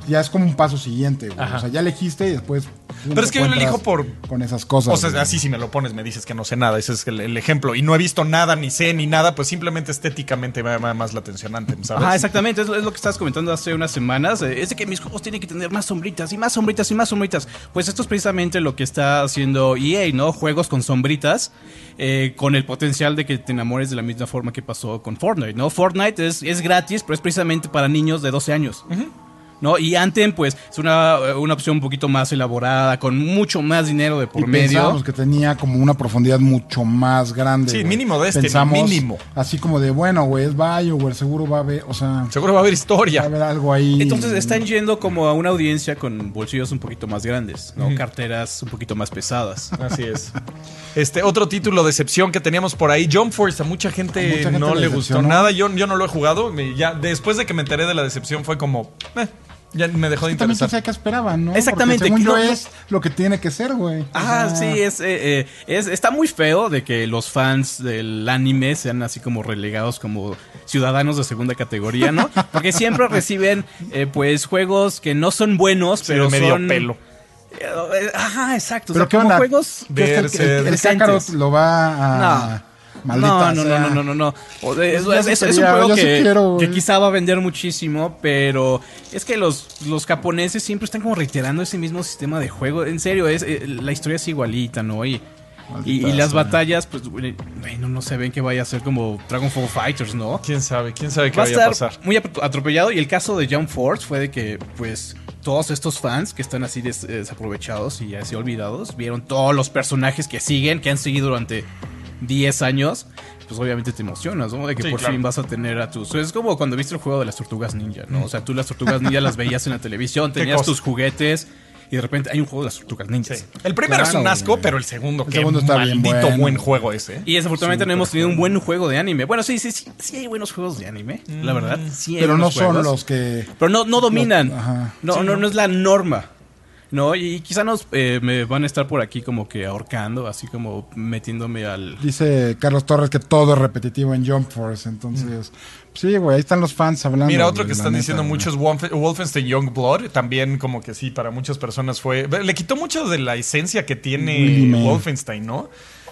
Ya es como un paso siguiente, güey. Ajá. O sea, ya elegiste y después. Pero es que yo lo elijo por- Con esas cosas. O sea, güey. así si me lo pones, me dices que no sé nada. Ese es el, el ejemplo. Y no he visto nada, ni sé, ni nada. Pues simplemente estéticamente me llama más la atención Anthem, ¿sabes? Ajá, exactamente, es, lo- es lo que estabas comentando hace unas semanas. eh, es de que mis juegos tienen que tener más sombritas y más sombritas y más sombritas. Pues esto es precisamente lo que está haciendo EA, ¿no? Juegos con sombritas, eh, con el potencial de que te enamores de la misma forma que pasó con Fortnite, ¿no? Fortnite es, es gratis, pero es precisamente para niños de 12 años. ¿No? Y Anthem, pues, es una, una opción un poquito más elaborada, con mucho más dinero de por y medio. pensábamos que tenía como una profundidad mucho más grande. Sí, mínimo de este, Pensamos mínimo. Así como de, bueno, güey, es BioWare, seguro va a haber, o sea, Seguro va a haber va a historia. haber algo ahí. Entonces están yendo como a una audiencia con bolsillos un poquito más grandes, ¿no? Carteras un poquito más pesadas. Así es. Este otro título de excepción que teníamos por ahí, Jump Force, a mucha gente, A mucha gente no le gustó nada. Yo, yo no lo he jugado. Ya después de que me enteré de la decepción fue como, eh, ya me dejó de También interesar. sabe qué esperaban, ¿no? Exactamente, Porque según no, yo no. es lo que tiene que ser, güey. O Ah, sea, sí, es, eh, eh, es- está muy feo de que los fans del anime sean así como relegados como ciudadanos de segunda categoría, ¿no? Porque siempre reciben, eh, pues, juegos que no son buenos, Sí, pero de medio son... pelo. Ajá, exacto. Pero o sea, qué como onda. juegos... ¿Qué es el- el, el, decentes. Kakarot lo va a. Maldita no, no, sea. no, no, no, no. O de- Es, un juego que, quiero, güey. que quizá va a vender muchísimo, pero es que los, los japoneses siempre están como reiterando ese mismo sistema de juego. En serio, es eh, la historia es igualita, ¿no? Y, y, las batallas, pues, güey, no, no se ven que vaya a ser como Dragon Ball Fighters, ¿no? ¿Quién sabe? ¿Quién sabe qué Va a vaya a estar pasar? muy atro- atropellado. Y el caso de Jump Force fue de que, pues, todos estos fans que están así des- desaprovechados y así olvidados, vieron todos los personajes que siguen, que han seguido durante 10 años. Pues obviamente te emocionas, ¿no? De que Sí, por claro. fin vas a tener a tus. Es como cuando viste el juego de las tortugas ninja, ¿no? O sea, tú las tortugas ninja las veías en la televisión, ¿Qué tenías tus juguetes y de repente hay un juego de las tortugas ninjas. Sí. El primero es un asco, güey. pero el segundo, El qué segundo está bien maldito bueno. buen juego ese. ¿eh? Y desafortunadamente no hemos tenido un buen juego de anime. Bueno, sí, sí, sí, sí hay buenos juegos de anime, la verdad. Sí hay Pero no son los que. Pero no, no dominan. Ajá. No, Sí, no, ¿no? no es la norma. ¿No? Y quizá nos eh, me van a estar por aquí como que ahorcando, así como metiéndome al. Dice Carlos Torres que todo es repetitivo en Jump Force. Entonces, sí, güey, ahí están los fans hablando. Mira, otro que están neta, diciendo muchos Wolf- Wolfenstein Youngblood, también como que sí, para muchas personas fue... Le quitó mucho de la esencia que tiene. Wolfenstein, ¿no?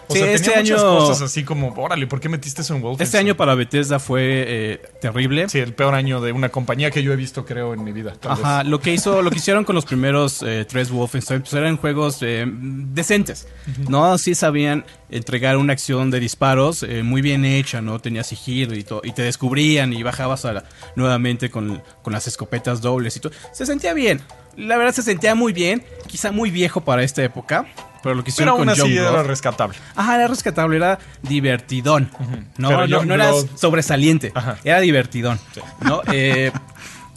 O Sí, sea, este tenía muchas año- cosas así como, órale, ¿por qué metiste eso en Wolfenstein? Este año para Bethesda fue eh, terrible. Sí, el peor año de una compañía que yo he visto, creo, en mi vida. tal Ajá, vez. lo que hizo, lo que hicieron con los primeros eh, tres Wolfenstein, pues eran juegos eh, decentes, ¿no? Sí sabían entregar una acción de disparos muy bien hecha, ¿no? Tenía sigilo y todo, y te descubrían y bajabas a la- nuevamente con, con las escopetas dobles y todo. Se sentía bien, la verdad se sentía muy bien, quizá muy viejo para esta época, pero lo que Pero hicieron aún con así era rescatable. Ajá, era rescatable, era divertidón. No, Pero no, no era sobresaliente, Ajá. era divertidón. ¿no? Eh,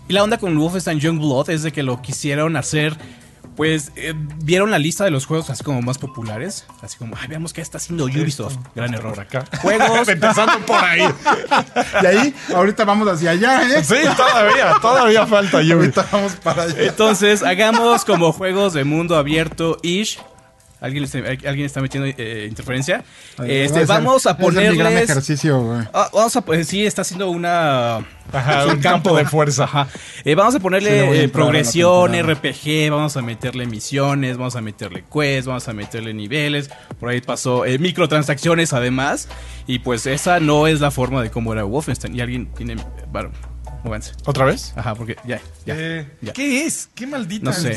y la onda con Wolfenstein Youngblood es de que lo quisieron hacer. Pues eh, vieron la lista de los juegos así como más populares. Así como, ay, veamos qué está haciendo Ubisoft. Gran error. Por acá. Juegos. Empezando por ahí. Y ahí, ahorita vamos hacia allá, ¿eh? Sí, todavía, todavía falta Yubi. Ahorita vamos para allá. Entonces, hagamos como juegos de mundo abierto ish. ¿Alguien, está- ¿Alguien está metiendo eh, interferencia? Este, Es el- vamos a es el mi gran ponerles. ejercicio, güey. Ah, vamos a, pues sí, está haciendo una. Ajá, es un campo de fuerza. Ajá. Eh, vamos a Sí, ponerle a eh, a progresión, temporada. RPG, vamos a meterle misiones, vamos a meterle quests, vamos a meterle niveles. Por ahí pasó eh, microtransacciones además. Y pues esa no es la forma de cómo era Wolfenstein. Y alguien tiene. Bueno, móvanse. ¿Otra vez? Ajá, porque ya, ya. Eh, ya. ¿Qué es? ¿Qué maldita No sé.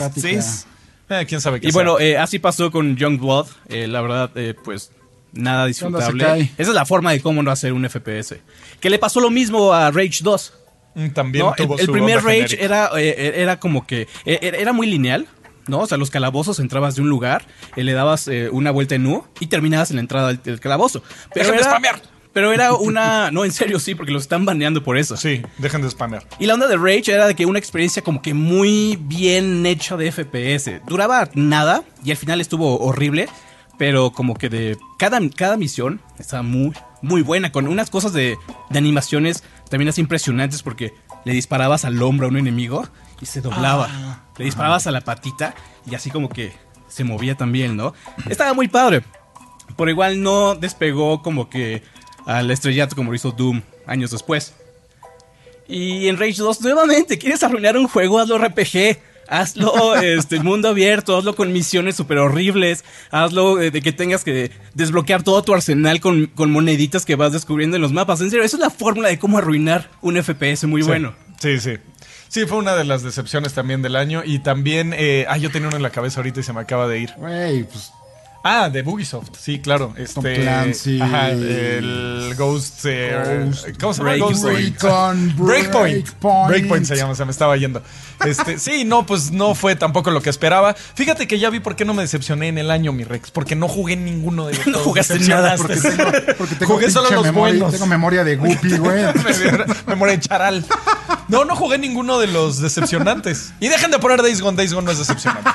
Eh, ¿Quién sabe qué Y sea? bueno, eh, así pasó con Youngblood. Eh, la verdad, eh, pues nada disfrutable. Esa es la forma de cómo no hacer un FPS. Que le pasó lo mismo a Rage 2. Mm, También ¿no? El, tuvo el su primer Rage genérica. era, eh, era como que eh, era era muy lineal. ¿no? O sea, los calabozos entrabas de un lugar, eh, le dabas eh, una vuelta en U y terminabas en la entrada del, del calabozo. Pero era, spamear. Pero era una. No, en serio, sí, porque los están baneando por eso. Sí, dejen de spamear. Y la onda de Rage era de que una experiencia como que muy bien hecha de FPS. Duraba nada y al final estuvo horrible, pero como que de cada, cada misión estaba muy, muy buena, con unas cosas de, de animaciones también así impresionantes porque le disparabas al hombro a un enemigo y se doblaba. le disparabas a la patita y así como que se movía también, ¿no? Estaba muy padre. Por igual no despegó como que al estrellato como lo hizo Doom años después. Y en Rage 2, nuevamente, ¿quieres arruinar un juego? Hazlo RPG. Hazlo este, mundo abierto, hazlo con misiones súper horribles, hazlo eh, de que tengas que desbloquear todo tu arsenal con, con moneditas que vas descubriendo en los mapas. En serio, esa es la fórmula de cómo arruinar un FPS muy Sí. bueno. Sí, sí. Sí, fue una de las decepciones también del año. Y también, eh, ah, yo tenía uno en la cabeza ahorita y se me acaba de ir. Güey, pues Ah, de Ubisoft, sí, claro. Este, Clancy. Ajá, el Ghost, eh, Ghost ¿Cómo se llama? Ghost Recon, Breakpoint. Breakpoint. Breakpoint se llama, se me estaba yendo. Este, sí, no, pues no fue tampoco lo que esperaba. Fíjate que ya vi por qué no me decepcioné en el año, mi Rex, porque no jugué ninguno de los No jugaste decepcionaste. Porque tengo, porque tengo Jugué solo los memoria, buenos. Tengo memoria de Guppy, güey. Memoria de charal. No, no jugué ninguno de los decepcionantes. Y dejen de poner Days Gone. Days Gone no es decepcionante.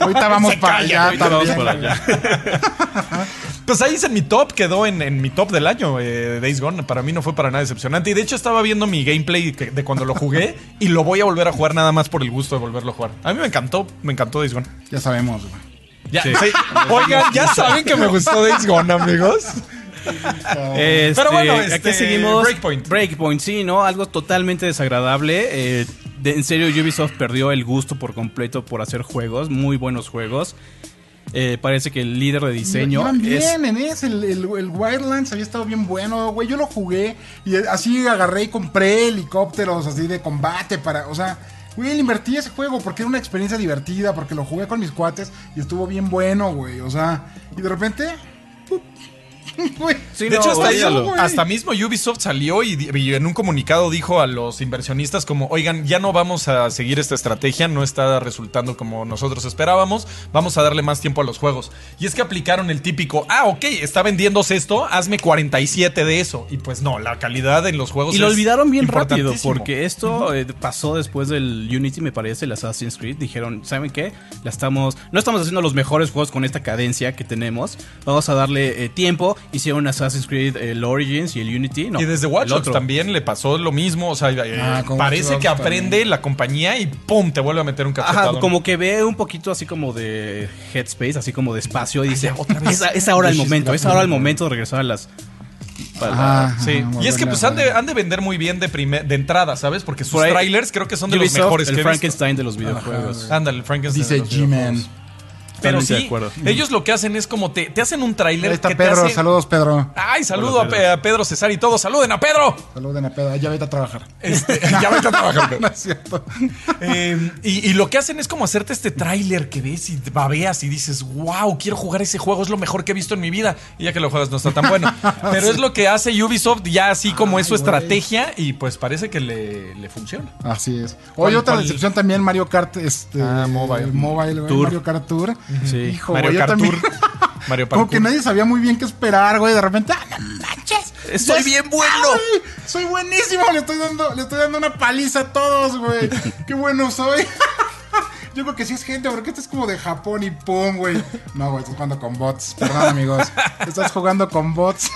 Ahorita vamos Se para calla, allá Ahorita vamos por allá. Pues ahí es en mi top, quedó en, en mi top del año, eh, Days Gone. Para mí no fue para nada decepcionante. Y de hecho estaba viendo mi gameplay que- de cuando lo jugué y lo voy a volver a jugar nada más por el gusto de volverlo a jugar. A mí me encantó, me encantó Days Gone. Ya sabemos, güey. Ya, sí. Oigan, ya saben que me gustó Days Gone, amigos. Este, Pero bueno, aquí este, seguimos. Breakpoint. Breakpoint, sí, ¿no? Algo totalmente desagradable. Eh, de- en serio, Ubisoft perdió el gusto por completo por hacer juegos, muy buenos juegos. Eh, parece que el líder de diseño Iban bien es... en ese, el, el, el Wildlands había estado bien bueno, güey. Yo lo jugué y así agarré y compré helicópteros así de combate para, o sea, güey, le invertí ese juego porque era una experiencia divertida, porque lo jugué con mis cuates y estuvo bien bueno, güey. O sea, y de repente. Sí, De no, hecho, hasta, güey. hasta mismo Ubisoft salió y, en un comunicado dijo a los inversionistas como, oigan, ya no vamos a seguir esta estrategia, no está resultando como nosotros esperábamos, vamos a darle más tiempo a los juegos. Y es que aplicaron el típico, ah, ok, está vendiéndose esto, hazme 47 de eso. Y pues no, la calidad en los juegos Y lo es olvidaron bien rápido, porque esto eh, pasó después del Unity, me parece, el Assassin's Creed. Dijeron, ¿saben qué? La estamos, no estamos haciendo los mejores juegos con esta cadencia que tenemos. Vamos a darle eh, tiempo. Hicieron Assassin's Creed, el Origins y el Unity. No, y desde Watch Dogs también le pasó lo mismo. O sea, eh, Ah, parece que aprende también. la compañía y ¡pum! te vuelve a meter un cachetado. Ajá, como que ve un poquito así como de Headspace, así como de espacio y dice, es, es ahora el momento, the es ahora el moment. momento de regresar a las... a la- Ajá, Sí, y es que pues han de, han de vender muy bien de, primer, de entrada, ¿sabes? Porque sus Por ahí- trailers creo que son de los Ubisoft, mejores el que he visto. Frankenstein de los videojuegos. Ándale, el Frankenstein. de Dice los G-Man. Pero de sí, acuerdo. ellos lo que hacen es como te, te hacen un Ahí tráiler está que Pedro, te hace... saludos Pedro. Ay, saludo Hola, a, Pe- a Pedro César y todos. ¡Saluden a Pedro! Saluden a Pedro, ya vete a trabajar. Este, ya vete a trabajar. Pedro. No es cierto. Eh, y, y lo que hacen es como hacerte este tráiler que ves y te babeas y dices, wow, quiero jugar ese juego, es lo mejor que he visto en mi vida. Y ya que lo juegas no está tan bueno. Pero es lo que hace Ubisoft ya así como es su estrategia y pues parece que le, le funciona. Así es. ¿Cuál- Oye, otra cuál? decepción también, Mario Kart, este. Ah, mobile. Mobile, Tour. Mario Kart Tour. Sí. Hijo, Mario güey, yo Kart también- Tour. Mario Como que nadie sabía muy bien qué esperar, güey. De repente, ¡ah, no manches! Estoy Ya bien bueno. Soy buenísimo. Le estoy dando, le estoy dando una paliza a todos, güey. Qué bueno soy. Yo creo que sí es gente, porque este es como de Japón y pum, güey. No, güey, estás jugando con bots. Perdón, amigos. Estás jugando con bots.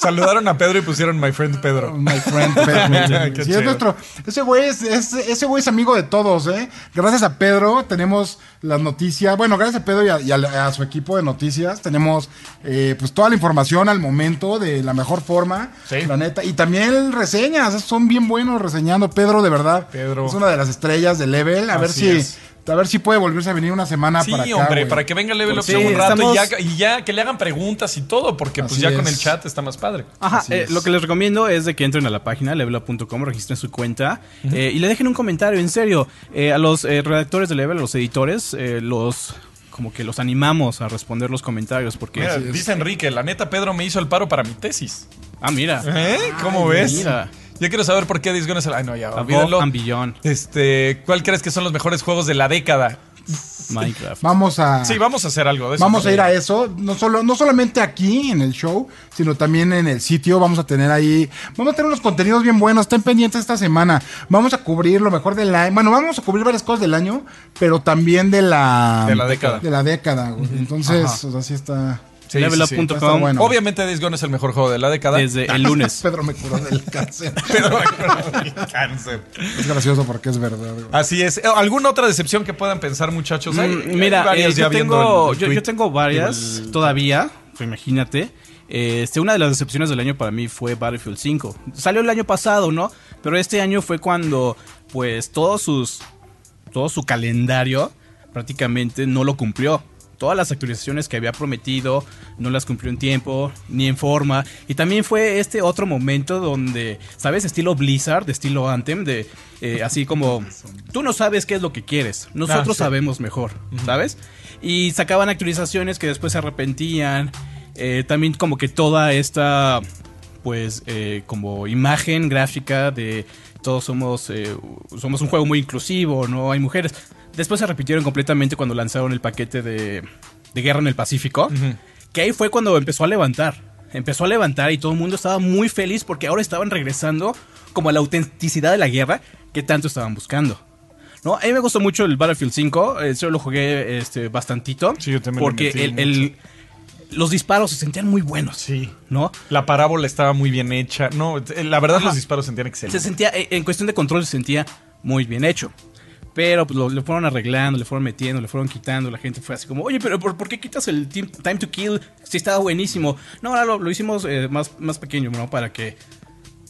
Saludaron a Pedro y pusieron My Friend Pedro. My friend Pedro. Sí, es nuestro. Ese güey es, es- ese güey es amigo de todos, ¿eh? Gracias a Pedro tenemos las noticias. Bueno, gracias a Pedro y a, y a- a su equipo de noticias tenemos eh, pues toda la información al momento de la mejor forma. Sí. La neta. Y también reseñas. Son bien buenos reseñando. Pedro, de verdad. Pedro. Es una de las estrellas de Level. A ver si. es. A ver si puede volverse a venir una semana Sí, para acá. hombre, para que venga Level Up Sí, un rato y, ya, y ya que le hagan preguntas y todo, porque pues Así ya con el chat está más padre. Ajá, eh, lo que les recomiendo es de que entren a la página levelup.com, registren su cuenta eh, y le dejen un comentario, en serio. Eh, a los eh, redactores de Level, a los editores, eh, los como que los animamos a responder los comentarios porque... Mira, dice Enrique, la neta Pedro me hizo el paro para mi tesis. Ah, mira. ¿Eh? ¿Cómo ves? mira. Ya quiero saber por qué Days Gone es el... Ay, no, ya, Beyond, Este, ¿cuál crees que son los mejores juegos de la década? Minecraft. Vamos a. Sí, vamos a hacer algo de eso. Vamos a ir a eso, no solo, no solamente aquí en el show, sino también en el sitio. Vamos a tener ahí, vamos a tener unos contenidos bien buenos. Estén pendientes esta semana. Vamos a cubrir lo mejor del año. Bueno, vamos a cubrir varias cosas del año, pero también de la De la década. De la década. güey. Entonces, Ajá. o sea, sí está. Sí, Levelup.com. sí, sí. Bueno. Obviamente Days Gone es el mejor juego de la década. Desde el lunes. Pedro me curó del cáncer. Pero cáncer. es gracioso porque es verdad. güey. Así es. Eh, ¿Alguna otra decepción que puedan pensar, muchachos? Hay- Mm, hay Mira, varias eh, yo, tengo, el- el yo, tengo varias todavía, pues, imagínate. Este, una de las decepciones del año para mí fue Battlefield 5. Salió el año pasado, ¿no? Pero este año fue cuando, pues, todos sus, todo su calendario prácticamente no lo cumplió. Todas las actualizaciones que había prometido no las cumplió en tiempo ni en forma. Y también fue este otro momento donde, ¿sabes? Estilo Blizzard, estilo Anthem, de eh, así como tú no sabes qué es lo que quieres, nosotros Ah, sí. sabemos mejor, ¿sabes? Y sacaban actualizaciones que después se arrepentían. Eh, también como que toda esta, pues, eh, como imagen gráfica de todos somos, eh, somos un juego muy inclusivo, no hay mujeres. Después se repitieron completamente cuando lanzaron el paquete de, de Guerra en el Pacífico. Que ahí fue cuando empezó a levantar. Empezó a levantar y todo el mundo estaba muy feliz porque ahora estaban regresando como a la autenticidad de la guerra que tanto estaban buscando. ¿No? A mí me gustó mucho el Battlefield 5. eh, yo lo jugué este, bastantito. Sí, yo también lo Porque metí el- el- los disparos se sentían muy buenos. Sí. ¿No? La parábola estaba muy bien hecha. No, la verdad Ajá. los disparos sentían Se excelentes. sentía, eh, en cuestión de control se sentía muy bien hecho. Pero pues, lo, le fueron arreglando, le fueron metiendo, le fueron quitando. La gente fue así como, oye, pero ¿por, por qué quitas el tim- time to kill? Si estaba buenísimo. No, ahora lo, lo hicimos eh, más, más pequeño, ¿no? Para que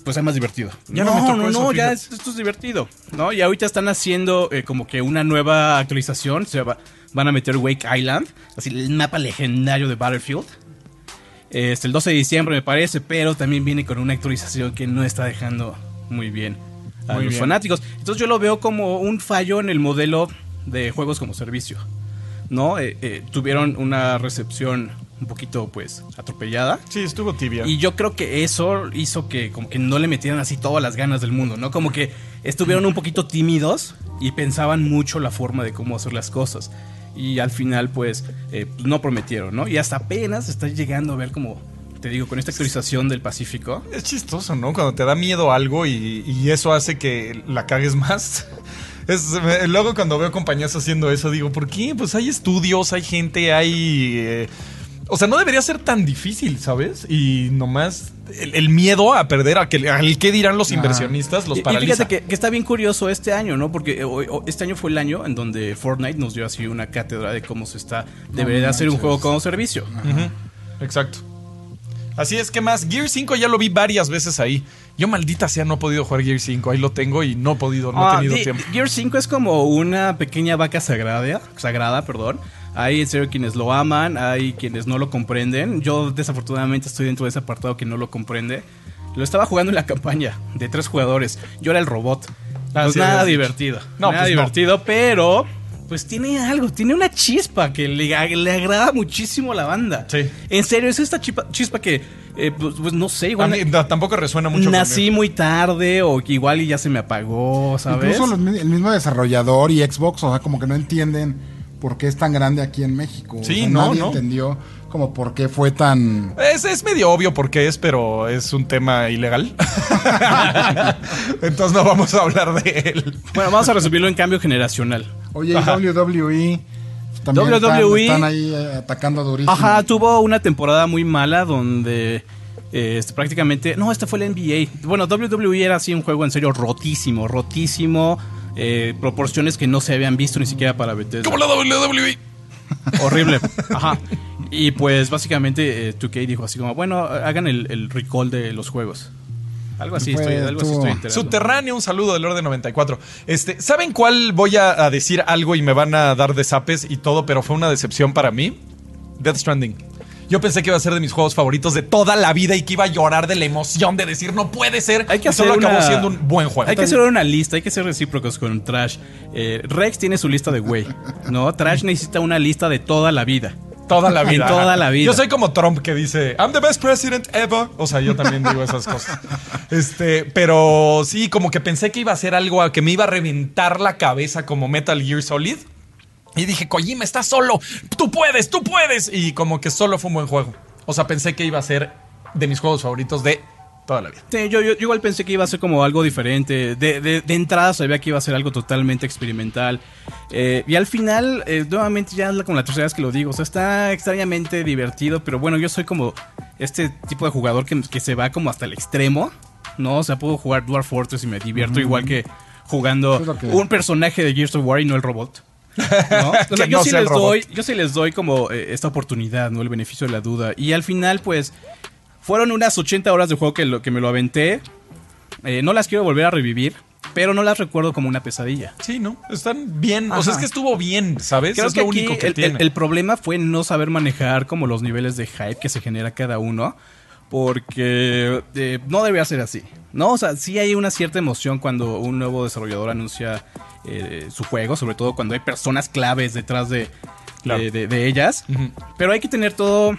pues sea más divertido. Ya no no, no, no, ya es- esto es divertido. ¿no? Y ahorita están haciendo eh, como que una nueva actualización. Se va- van a meter Wake Island, así el mapa legendario de Battlefield. Este, el 12 de diciembre me parece, pero también viene con una actualización que no está dejando muy bien a Muy los bien. fanáticos. Entonces yo lo veo como un fallo en el modelo de juegos como servicio. ¿No? Eh, eh, tuvieron una recepción un poquito pues atropellada. Sí, estuvo tibia. Y yo creo que eso hizo que como que no le metieran así todas las ganas del mundo, ¿no? Como que estuvieron un poquito tímidos y pensaban mucho la forma de cómo hacer las cosas. Y al final, pues, eh, no prometieron, ¿no? Y hasta apenas está llegando a ver como, te digo, con esta actualización del Pacífico. Es chistoso, ¿no? Cuando te da miedo algo y, y eso hace que la cagues más. Es, me- luego cuando veo compañías haciendo eso, digo, ¿por qué? Pues hay estudios, hay gente, hay... eh, o sea, no debería ser tan difícil, ¿sabes? Y nomás el, el miedo a perder, a que, al qué dirán los inversionistas, los Y- y, paraliza. fíjate que, que está bien curioso este año, ¿no? Porque eh, o- o- este año fue el año en donde Fortnite nos dio así una cátedra de cómo se está, debería hacer un juego como servicio. Exacto. Así es que más, Gear 5 ya lo vi varias veces ahí. Yo maldita sea no he podido jugar Gear 5, ahí lo tengo y no he podido, no Ah, he tenido Ge- tiempo. Gear 5 es como una pequeña vaca sagrada, sagrada, perdón, Hay en serio quienes lo aman, hay quienes no lo comprenden. Yo desafortunadamente estoy dentro de ese apartado que no lo comprende. Lo estaba jugando en la campaña de tres jugadores. Yo era el robot. Ah, Pues sí, nada divertido. No, nada pues no. divertido, pero pues tiene algo, tiene una chispa que le, le agrada muchísimo a la banda. Sí. En serio, es esta chispa, chispa que, eh, pues, pues, no sé, A igual mí no, tampoco resuena mucho. nací conmigo. muy tarde o que igual y ya se me apagó, ¿sabes? Incluso los el mismo desarrollador y Xbox, o sea, como que no entienden por qué es tan grande aquí en México. O Sí, sea, no, nadie no. entendió como por qué fue tan... Es, es medio obvio por qué es, pero es un tema ilegal. Entonces no vamos a hablar de él. Bueno, vamos a resumirlo en cambio generacional. Oye, y WWE también WWE. Están, están ahí eh, atacando durísimo. Ajá, tuvo una temporada muy mala donde eh, este, prácticamente... No, este fue el NBA. Bueno, WWE era así un juego en serio rotísimo, rotísimo. eh, proporciones que no se habían visto ni siquiera para Bethesda. Como la WWE. Horrible. Ajá. Y pues básicamente eh, 2K dijo así como, bueno, hagan el, el recall de los juegos. Algo así, estoy, algo así estoy enterando. Subterráneo, un saludo del orden 94. Este, ¿saben cuál voy a, a decir algo y me van a dar de zapes y todo, pero fue una decepción para mí? Death Stranding. Yo pensé que iba a ser de mis juegos favoritos de toda la vida y que iba a llorar de la emoción de decir no puede ser. Hay que y solo acabó siendo un buen juego. Hay que hacer una lista, hay que ser recíprocos con Trash. Eh, Rex tiene su lista de güey, ¿no? Trash necesita una lista de toda la vida. Toda la vida. Toda la vida. Yo soy como Trump que dice, I'm the best president ever. O sea, yo también digo esas cosas. Este, pero sí, como que pensé que iba a ser algo que me iba a reventar la cabeza como Metal Gear Solid. Y dije, Kojima, estás solo. Tú puedes, tú puedes. Y como que solo fue un buen juego. O sea, pensé que iba a ser de mis juegos favoritos de toda la vida. Sí, yo, yo- yo igual pensé que iba a ser como algo diferente. De, de- de entrada sabía que iba a ser algo totalmente experimental. Eh, y al final, eh, nuevamente ya la- como la tercera vez que lo digo. O sea, está extrañamente divertido. Pero bueno, yo soy como este tipo de jugador que, que se va como hasta el extremo. ¿No? O sea, puedo jugar Dwarf Fortress y me divierto igual que jugando es que- un personaje de Gears of War y no el robot. ¿No? O sea, Que yo, no sí les doy, yo sí les doy como eh, esta oportunidad, ¿no? El beneficio de la duda. Y al final, pues, fueron unas 80 horas de juego que, lo, que me lo aventé. Eh, no las quiero volver a revivir, pero no las recuerdo como una pesadilla. Sí, ¿no? Están bien. O sea, es que estuvo bien, ¿sabes? Creo es que lo único que el, tiene. el- el problema fue no saber manejar como los niveles de hype que se genera cada uno. Porque eh, no debería ser así. ¿no? O sea, sí hay una cierta emoción cuando un nuevo desarrollador anuncia eh, su juego, sobre todo cuando hay personas claves detrás de, Claro. de, de- de ellas. Pero hay que tener todo,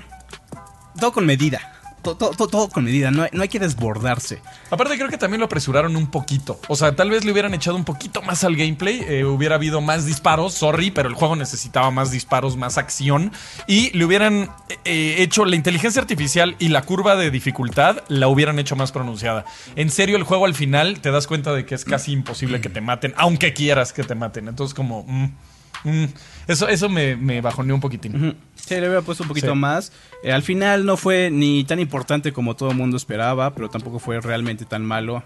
todo con medida. Todo, con medida, no hay, no hay que desbordarse. Aparte creo que también lo apresuraron un poquito. O sea, tal vez le hubieran echado un poquito más al gameplay. eh, hubiera habido más disparos, sorry, pero el juego necesitaba más disparos, más acción. Y le hubieran eh, hecho la inteligencia artificial y la curva de dificultad, la hubieran hecho más pronunciada. En serio, el juego al final te das cuenta de que es casi imposible que te maten, aunque quieras que te maten. Entonces como... mm, mm, eso, eso me, me bajoneó un poquitín. Sí, le hubiera puesto un poquito Sí. más. Eh, al final no fue ni tan importante como todo el mundo esperaba, pero tampoco fue realmente tan malo.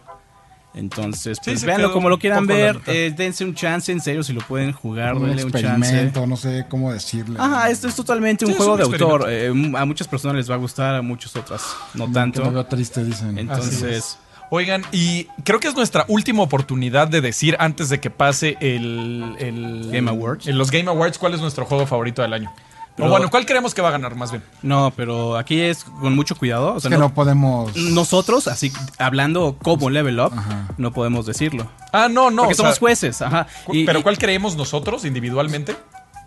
Entonces, Sí, pues véanlo quedó como lo quieran ver. eh, dense un chance, en serio, si lo pueden jugar, un denle un chance. no sé cómo decirle. Ajá, esto es totalmente un Sí, juego un de autor. Eh, a muchas personas les va a gustar, a muchas otras no Que tanto. lo veo triste, dicen. Entonces, Oigan, y creo que es nuestra última oportunidad de decir antes de que pase el, el- Game Awards. En los Game Awards, ¿cuál es nuestro juego favorito del año? Pero- o bueno, ¿cuál creemos que va a ganar más bien? no, pero aquí es con mucho cuidado. O es sea, que no- no podemos. nosotros, así hablando como level up, Ajá. no podemos decirlo. Ah, no, no. Porque sea, somos jueces, ajá. Y- pero y- ¿cuál creemos nosotros individualmente?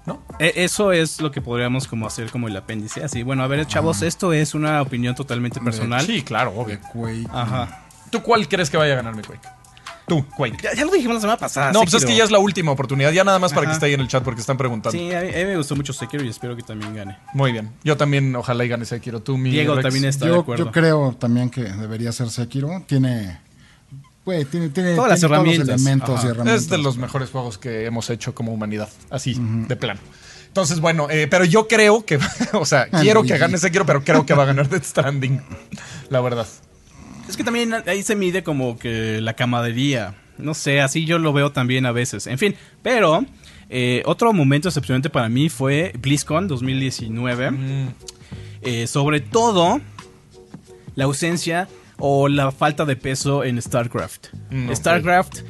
¿No? E- Eso es lo que podríamos como hacer como el apéndice. Así, bueno, a ver, chavos, esto es una opinión totalmente personal. Sí, claro, obvio. Ajá. ¿Tú cuál crees que vaya a ganar mi Quake? Tú, Quake. Ya, ya lo dijimos la semana pasada. no, pues es que Sekiro. ya es la última oportunidad. Ya nada más para que esté ahí en el chat porque están preguntando. Sí, a mí, a mí me gustó mucho Sekiro y espero que también gane. Muy bien. Yo también, ojalá y gane Sekiro. Tú, mi Diego Rex. también está de acuerdo. yo creo también que debería ser Sekiro. Tiene. Güey, tiene, tiene, Todas las tiene todos los herramientas. elementos Ajá. y herramientas. Es de los mejores juegos que hemos hecho como humanidad, así, de plano. Entonces, bueno, eh, pero yo creo que, o sea, quiero que gane ese quiero, pero creo que va a ganar Death Stranding, la verdad. Es que también ahí se mide como que la camadería. No sé, así yo lo veo también a veces. En fin, pero eh, otro momento excepcionante para mí fue BlizzCon 2019. Mm, Eh, sobre todo la ausencia o la falta de peso en StarCraft. Mm. StarCraft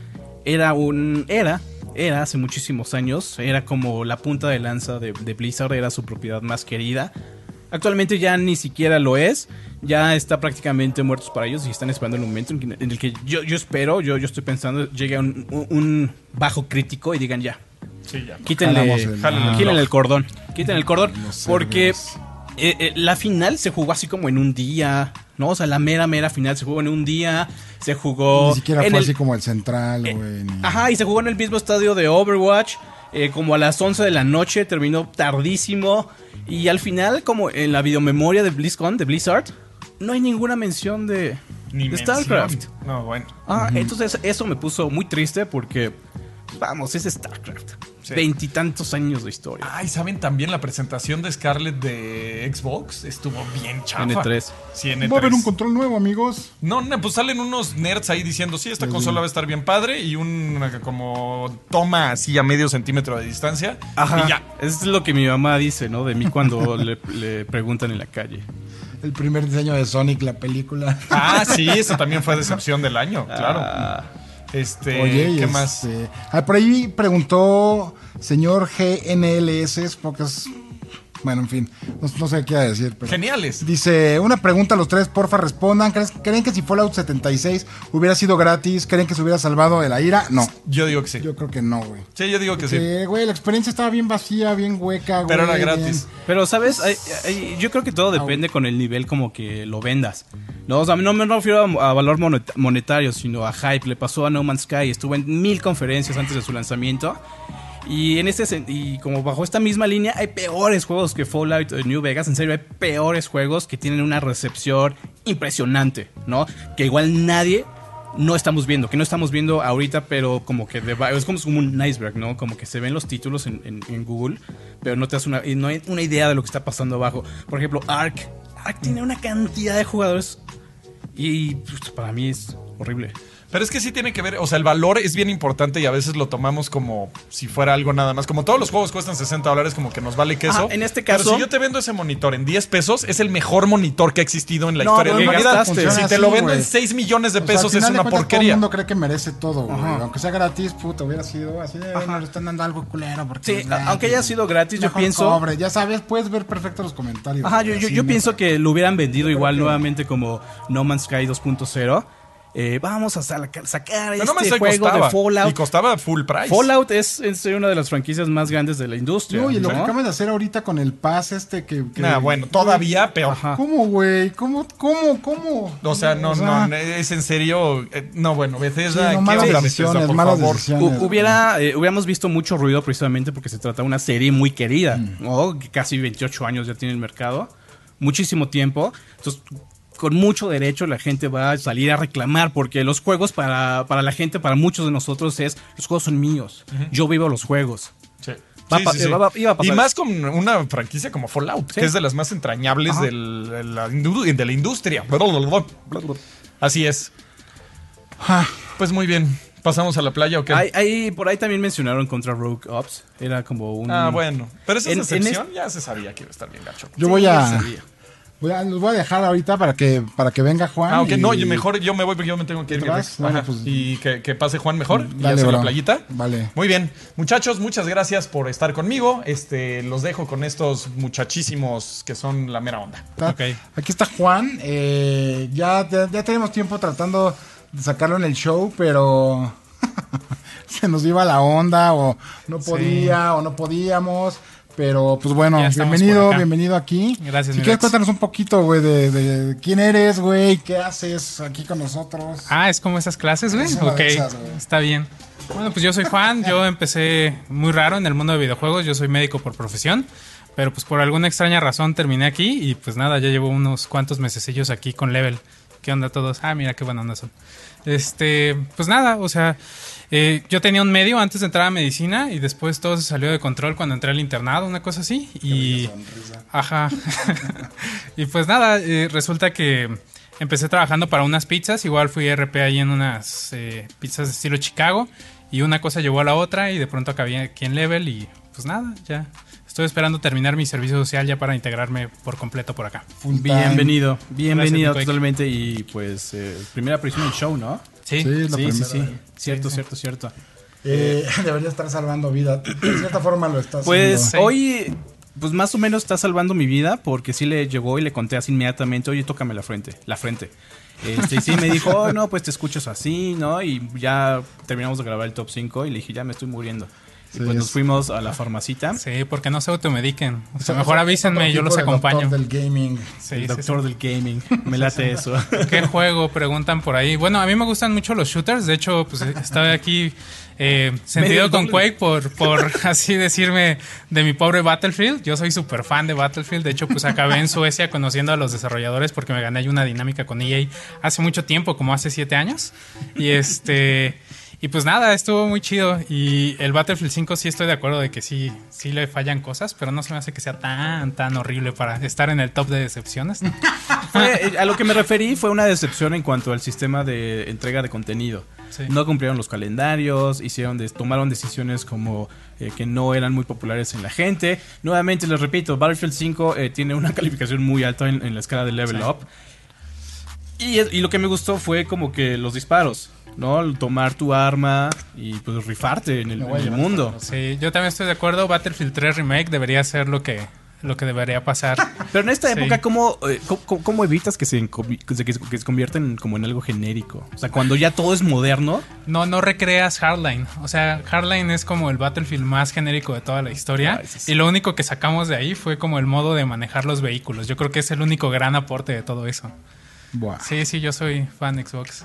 era un era era hace muchísimos años, era como la punta de lanza de, de Blizzard, era su propiedad más querida. Actualmente ya ni siquiera lo es, ya está prácticamente muertos para ellos y están esperando el momento en, que- en el que yo, yo espero, yo, yo estoy pensando, llegue a un, un bajo crítico y digan ya, Sí, ya. Quítenle, el- quítenle el cordón. Quítenle el cordón. Porque eh, eh, la final se jugó así como en un día. ¿No? O sea, la mera, mera final se jugó en un día. Se jugó. Ni siquiera en fue el- así como el central, eh, güey. ni- Ajá, y se jugó en el mismo estadio de Overwatch. Eh, como a las 11 de la noche. Terminó tardísimo. Y al final, como en la videomemoria de BlizzCon, de Blizzard, no hay ninguna mención de, Ni de mención. StarCraft. No, bueno. Ah, entonces eso me puso muy triste porque, vamos, es StarCraft. Sí. Veintitantos años de historia. Ay, ¿saben también la presentación de Scarlett de Xbox? Estuvo bien chafa. N3. Sí, N3. Va a haber un control nuevo, amigos. No, no, pues salen unos nerds ahí diciendo, sí, esta consola va a estar bien padre y una como toma así a medio centímetro de distancia. Ajá. Y ya. Es lo que mi mamá dice, ¿no? De mí cuando le, le preguntan en la calle. El primer diseño de Sonic, la película. Ah, sí, eso también fue decepción del año, claro. Ah, Este, Oye, ¿qué y más? este- ah, por ahí preguntó señor GNLS, porque es. Bueno, en fin, no, no sé qué decir. Pero Geniales. Dice, una pregunta a los tres, porfa, respondan. ¿Crees- ¿Creen que si Fallout 76 hubiera sido gratis, creen que se hubiera salvado de la ira? No, Yo digo que sí. yo creo que no, güey. Sí, yo digo que sí. Sí, güey, la experiencia estaba bien vacía, bien hueca, güey. Pero era bien- gratis. Pero, ¿sabes? Hay- hay- yo creo que todo depende con el nivel como que lo vendas. No, o sea, no me refiero a, a valor monet- monetario, sino a hype. Le pasó a No Man's Sky. Estuvo en mil conferencias antes de su lanzamiento. Y en este y como bajo esta misma línea hay peores juegos que Fallout New Vegas, en serio hay peores juegos que tienen una recepción impresionante, ¿no? Que igual nadie no estamos viendo, que no estamos viendo ahorita, pero como que de es como, como un iceberg, ¿no? Como que se ven los títulos en, en- en Google, pero no te das una, no hay una idea de lo que está pasando abajo. Por ejemplo, Ark. Ark tiene una cantidad de jugadores y pues, para mí es horrible. Pero es que sí tiene que ver, o sea, el valor es bien importante y a veces lo tomamos como si fuera algo nada más. Como todos los juegos cuestan 60 dólares, como que nos vale queso. En este Pero caso- si yo te vendo ese monitor en 10 pesos, es el mejor monitor que ha existido en la No, historia de pero la. Si te lo vendo en güey. 6 millones de O sea, al pesos, es una cuentas, Todo el porquería. mundo cree que merece todo, güey. Aunque sea gratis, puta, hubiera sido así de, nos están dando algo culero. Porque Sí, aunque haya sido gratis, yo pienso- cobre. Ya sabes, puedes ver perfecto los comentarios. Ajá, yo, yo, yo pienso que lo hubieran vendido igual nuevamente como No Man's Sky 2.0. Eh, vamos a sa- sacar este no sé juego costaba. de Fallout. Y costaba full price. Fallout es serio una de las franquicias más grandes de la industria. No, y lo ¿no? que acaban de hacer ahorita con el pass este que... que- Nah, bueno, todavía peor. Ajá. ¿Cómo, güey? ¿Cómo, cómo, cómo? O sea, no, O sea, no, es en serio. eh, No, bueno, Bethesda, Sí, no, ¿qué malas onda, decisiones, Bethesda, por malas favor? decisiones. Hubiera, eh, hubiéramos visto mucho ruido precisamente porque se trata de una serie muy querida, Mm. ¿no? Que casi 28 años ya tiene el mercado, muchísimo tiempo. Entonces, con mucho derecho la gente va a salir a reclamar porque los juegos para, para la gente, para muchos de nosotros es, los juegos son míos, yo vivo los juegos. Sí. Sí, sí, sí. va- va- iba a pasar. Y más con una franquicia como Fallout, Sí. que es de las más entrañables del- de, la, indu- de la industria. Así es. Ah, Pues muy bien. ¿Pasamos a la playa o qué? Hay- por ahí también mencionaron contra Rogue Ops, era como un... ah, bueno. Pero esa En- en decepción ya se sabía que iba a estar bien gacho. yo Sí, voy ya a... sabía. Voy a, los voy a dejar ahorita para que, para que venga Juan. Ah, ok, y- no, mejor yo me voy porque yo me tengo que ir. ¿Te mi vas? Rex. Bueno, pues- y que, que pase Juan mejor y Dale, hace la bro. playita. Vale. Muy bien. Muchachos, muchas gracias por estar conmigo. Este, los dejo con estos muchachísimos que son la mera onda. Está- Ok. Aquí está Juan. eh, ya, ya, ya tenemos tiempo tratando de sacarlo en el show, pero se nos iba la onda o no podía o no podíamos. Pero pues bueno, bienvenido, bienvenido aquí. Gracias, Si quieres cuéntanos un poquito, güey, de, de quién eres, güey, qué haces aquí con nosotros. Ah, es como esas clases, güey. Es Ok, esas, está bien. Bueno, pues yo soy Juan, yo empecé muy raro en el mundo de videojuegos, yo soy médico por profesión, pero pues por alguna extraña razón terminé aquí y pues nada, ya llevo unos cuantos mesecillos aquí con Level. ¿Qué onda todos? Ah, mira qué buena onda son. Este, pues nada, o sea, eh, yo tenía un medio antes de entrar a medicina y después todo se salió de control cuando entré al internado, una cosa así. Y, Ajá. y pues nada, eh, resulta que empecé trabajando para unas pizzas. Igual fui RP ahí en unas eh, pizzas de estilo Chicago. Y una cosa llevó a la otra y de pronto acabé aquí en Level y pues nada, ya. Estoy esperando terminar mi servicio social ya para integrarme por completo por acá. Full. Bienvenido, bienvenido Gracias, totalmente y pues eh, primera aparición en el show, ¿no? Sí. Sí, es la sí, sí, primera. sí, cierto, cierto, cierto. Eh, debería estar salvando vida. De cierta forma lo está Pues haciendo. hoy, pues más o menos está salvando mi vida porque sí le llegó y le conté así inmediatamente, oye, tócame la frente, la frente. Este, y sí me dijo, oh, no, pues te escuchas así, ¿no? Y ya terminamos de grabar el top 5 y le dije, ya me estoy muriendo. Sí, y pues es- nos fuimos a la farmacita. Sí, porque no se automediquen. O sea, mejor avísenme, yo los tipo de doctor acompaño. del gaming. Sí, el doctor sí. del gaming. Me late eso. ¿Qué juego? Preguntan por ahí. Bueno, a mí me gustan mucho los shooters. De hecho, pues estaba aquí eh, sentido con. Quake por, por así decirme de mi pobre Battlefield. Yo soy súper fan de Battlefield. De hecho, pues acabé en Suecia conociendo a los desarrolladores porque me gané ahí una dinámica con EA hace mucho tiempo, como hace siete años. Y este... Y pues nada, estuvo muy chido. Y el Battlefield 5 sí estoy de acuerdo de que sí, sí le fallan cosas, pero no se me hace que sea tan, tan horrible para estar en el top de decepciones. Eh, a lo que me referí fue una decepción en cuanto al sistema de entrega de contenido. Sí. No cumplieron los calendarios, hicieron des- tomaron decisiones como eh, que no eran muy populares en la gente. Nuevamente les repito, Battlefield 5 eh, tiene una calificación muy alta en, en la escala de level up. Y, lo que me gustó fue como que los disparos, ¿no? El tomar tu arma y pues rifarte en el, en mundo. Sí, yo también estoy de acuerdo. Battlefield 3 Remake debería ser lo que, lo que debería pasar. Pero en esta Sí. época, ¿cómo, eh, cómo- cómo- cómo evitas que se, que se- conviertan como en algo genérico? O sea, cuando ya todo es moderno, No, no recreas Hardline. O sea, Hardline es como el Battlefield más genérico de toda la historia. Ah, sí. Y lo único que sacamos de ahí fue como el modo de manejar los vehículos. Yo creo que es el único gran aporte de todo eso. Buah. Sí, sí, yo soy fan Xbox.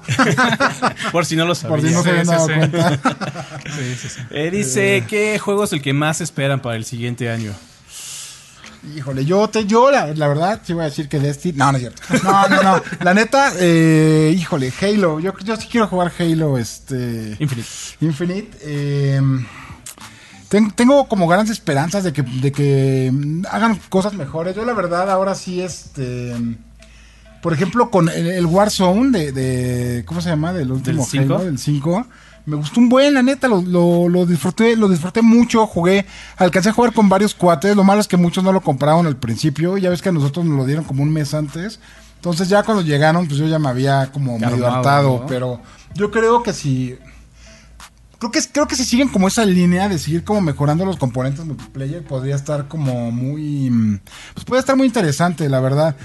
por si no lo Por si no se Sí, dado sí, sí. cuenta. Sí, sí, sí. Eh, dice, ¿qué juego es el que más esperan para el siguiente año? Híjole, yo te, yo la, la verdad, sí voy a decir que Destiny. No, no es cierto. No, no, no. La neta, eh, híjole, Halo. Yo, yo sí quiero jugar Halo, este. Infinite. Infinite. eh, ten- tengo como grandes esperanzas de que, de que mm, hagan cosas mejores. Yo la verdad ahora sí, este... Por ejemplo, con el, el Warzone de, de- ¿Cómo se llama? Del último cinco? Halo, del 5. Me gustó un buen, la neta, lo, lo, lo disfruté, lo disfruté mucho, jugué, alcancé a jugar con varios cuates, lo malo es que muchos no lo compraron al principio, ya ves que a nosotros nos lo dieron como un mes antes, entonces ya cuando llegaron, pues yo ya me había como medio Calmado, hartado, ¿no? pero yo creo que si creo que creo que si siguen como esa línea de seguir como mejorando los componentes multiplayer podría estar como muy pues puede estar muy interesante la verdad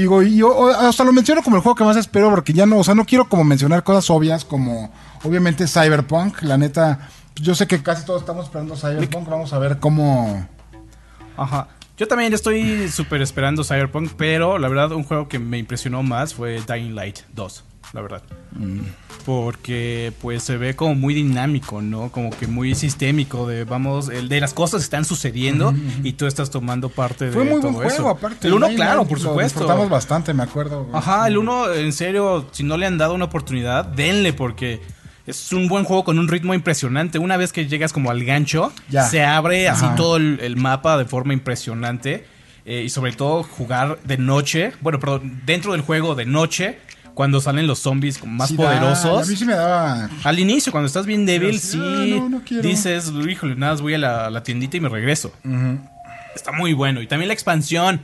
digo y yo hasta lo menciono como el juego que más espero porque ya no o sea no quiero como mencionar cosas obvias como obviamente Cyberpunk la neta yo sé que casi todos estamos esperando Cyberpunk vamos a ver cómo Ajá. Yo también estoy súper esperando Cyberpunk, pero la verdad un juego que me impresionó más fue Dying Light 2, la verdad. Porque pues se ve como muy dinámico, ¿no? Como que muy sistémico de vamos, el de las cosas están sucediendo y tú estás tomando parte de fue muy buen todo juego eso. aparte El uno, claro, por lo supuesto. disfrutamos bastante me acuerdo Ajá, el uno, en serio, si no le han dado una oportunidad, denle porque es un buen juego con un ritmo impresionante. Una vez que llegas como al gancho, Ya. se abre así todo el, el mapa de forma impresionante. eh, y sobre todo jugar de noche, bueno, perdón, dentro del juego de noche, cuando salen los zombies más Sí da- poderosos. a mí sí me daba Al inicio, cuando estás bien débil, sí, sí ah, no, no dices, híjole, nada, voy a la, tiendita y me regreso. Está muy bueno. Y también la expansión.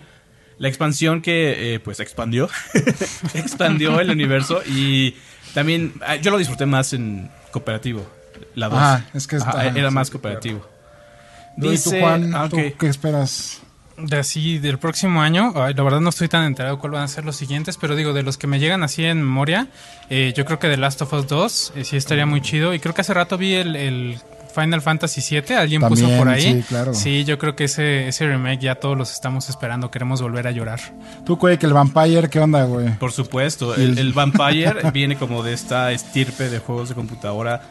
La expansión que, eh, pues, expandió. expandió el universo. Y también, ah, yo lo disfruté más en cooperativo. La 2. Ah, es que está- era sí, más cooperativo. ¿Y tú, Dice, Juan, ah, ¿tú ok. qué esperas? De así, del próximo año, ay, la verdad no estoy tan enterado cuál van a ser los siguientes, pero digo, de los que me llegan así en memoria, eh, yo creo que The Last of Us 2 eh, sí estaría muy chido. Y creo que hace rato vi el, el Final Fantasy 7, alguien puso por ahí. sí, claro. Sí, yo creo que ese, ese remake ya todos los estamos esperando, queremos volver a llorar. Tú, güey, que el Vampire, ¿qué onda, güey? Por supuesto, el, el Vampire viene como de esta estirpe de juegos de computadora,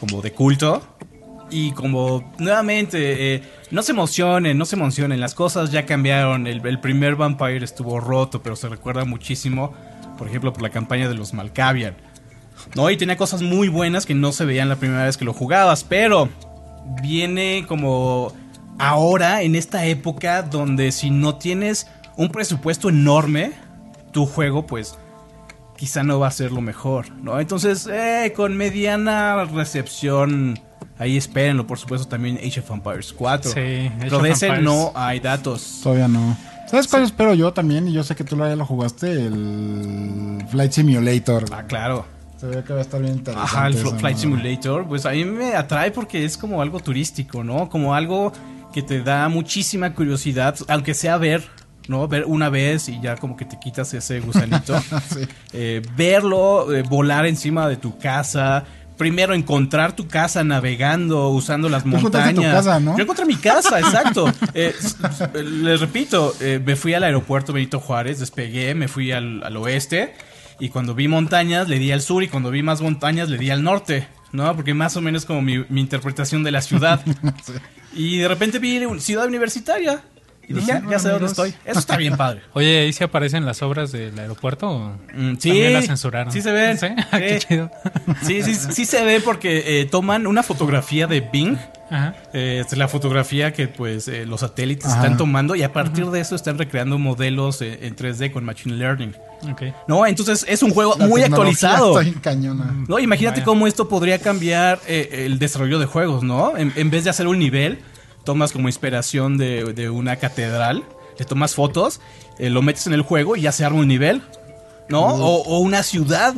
como de culto. Y como, nuevamente, eh, no se emocionen, no se emocionen, las cosas ya cambiaron. El, primer Vampire estuvo roto, pero se recuerda muchísimo, por ejemplo, por la campaña de los Malkavian. No, y tenía cosas muy buenas que no se veían la primera vez que lo jugabas, pero viene como ahora, en esta época, donde si no tienes un presupuesto enorme, tu juego, pues, quizá no va a ser lo mejor, ¿no? Entonces, eh, con mediana recepción, ahí espérenlo, por supuesto, también Age of Empires 4. Sí, Pero de ese Empires. no hay datos. Todavía no. ¿Sabes cuál espero yo también? Y yo sé que tú ya lo jugaste, el Flight Simulator. Ah, claro. Se ve que va a estar bien interesante. Ajá, el Flight. Simulator, pues a mí me atrae porque es como algo turístico, ¿no? Como algo que te da muchísima curiosidad, aunque sea ver, ¿no? Ver una vez y ya como que te quitas ese gusanito. Sí. Eh, verlo, eh, volar encima de tu casa. Primero encontrar tu casa navegando, usando las montañas. tu casa, ¿no? Yo encontré mi casa, exacto. Eh, les repito, eh, me fui al aeropuerto Benito Juárez, despegué, me fui al, al oeste y cuando vi montañas le di al sur y cuando vi más montañas le di al norte, ¿no? Porque más o menos como mi, mi interpretación de la ciudad. Y de repente vi ciudad universitaria y dije, "Ah, ya sé dónde estoy. Eso está bien padre. Oye, ¿ahí se aparecen las obras del aeropuerto? o Mm, sí, También las censuraron. Sí se ven. ¿Sí? Ah, Qué Sí. chido. Sí, sí, sí se ve porque eh, toman una fotografía de Bing. Ajá. eh, es la fotografía que pues eh, los satélites Ajá. están tomando y a partir de eso están recreando modelos eh, en 3D con Machine Learning. Ok. No, entonces es un juego La muy actualizado. Está. No, imagínate Vaya. cómo esto podría cambiar eh, el desarrollo de juegos, ¿no? En, en vez de hacer un nivel, tomas como inspiración de, de una catedral, le tomas fotos, eh, lo metes en el juego y ya se arma un nivel, ¿no? O, o una ciudad.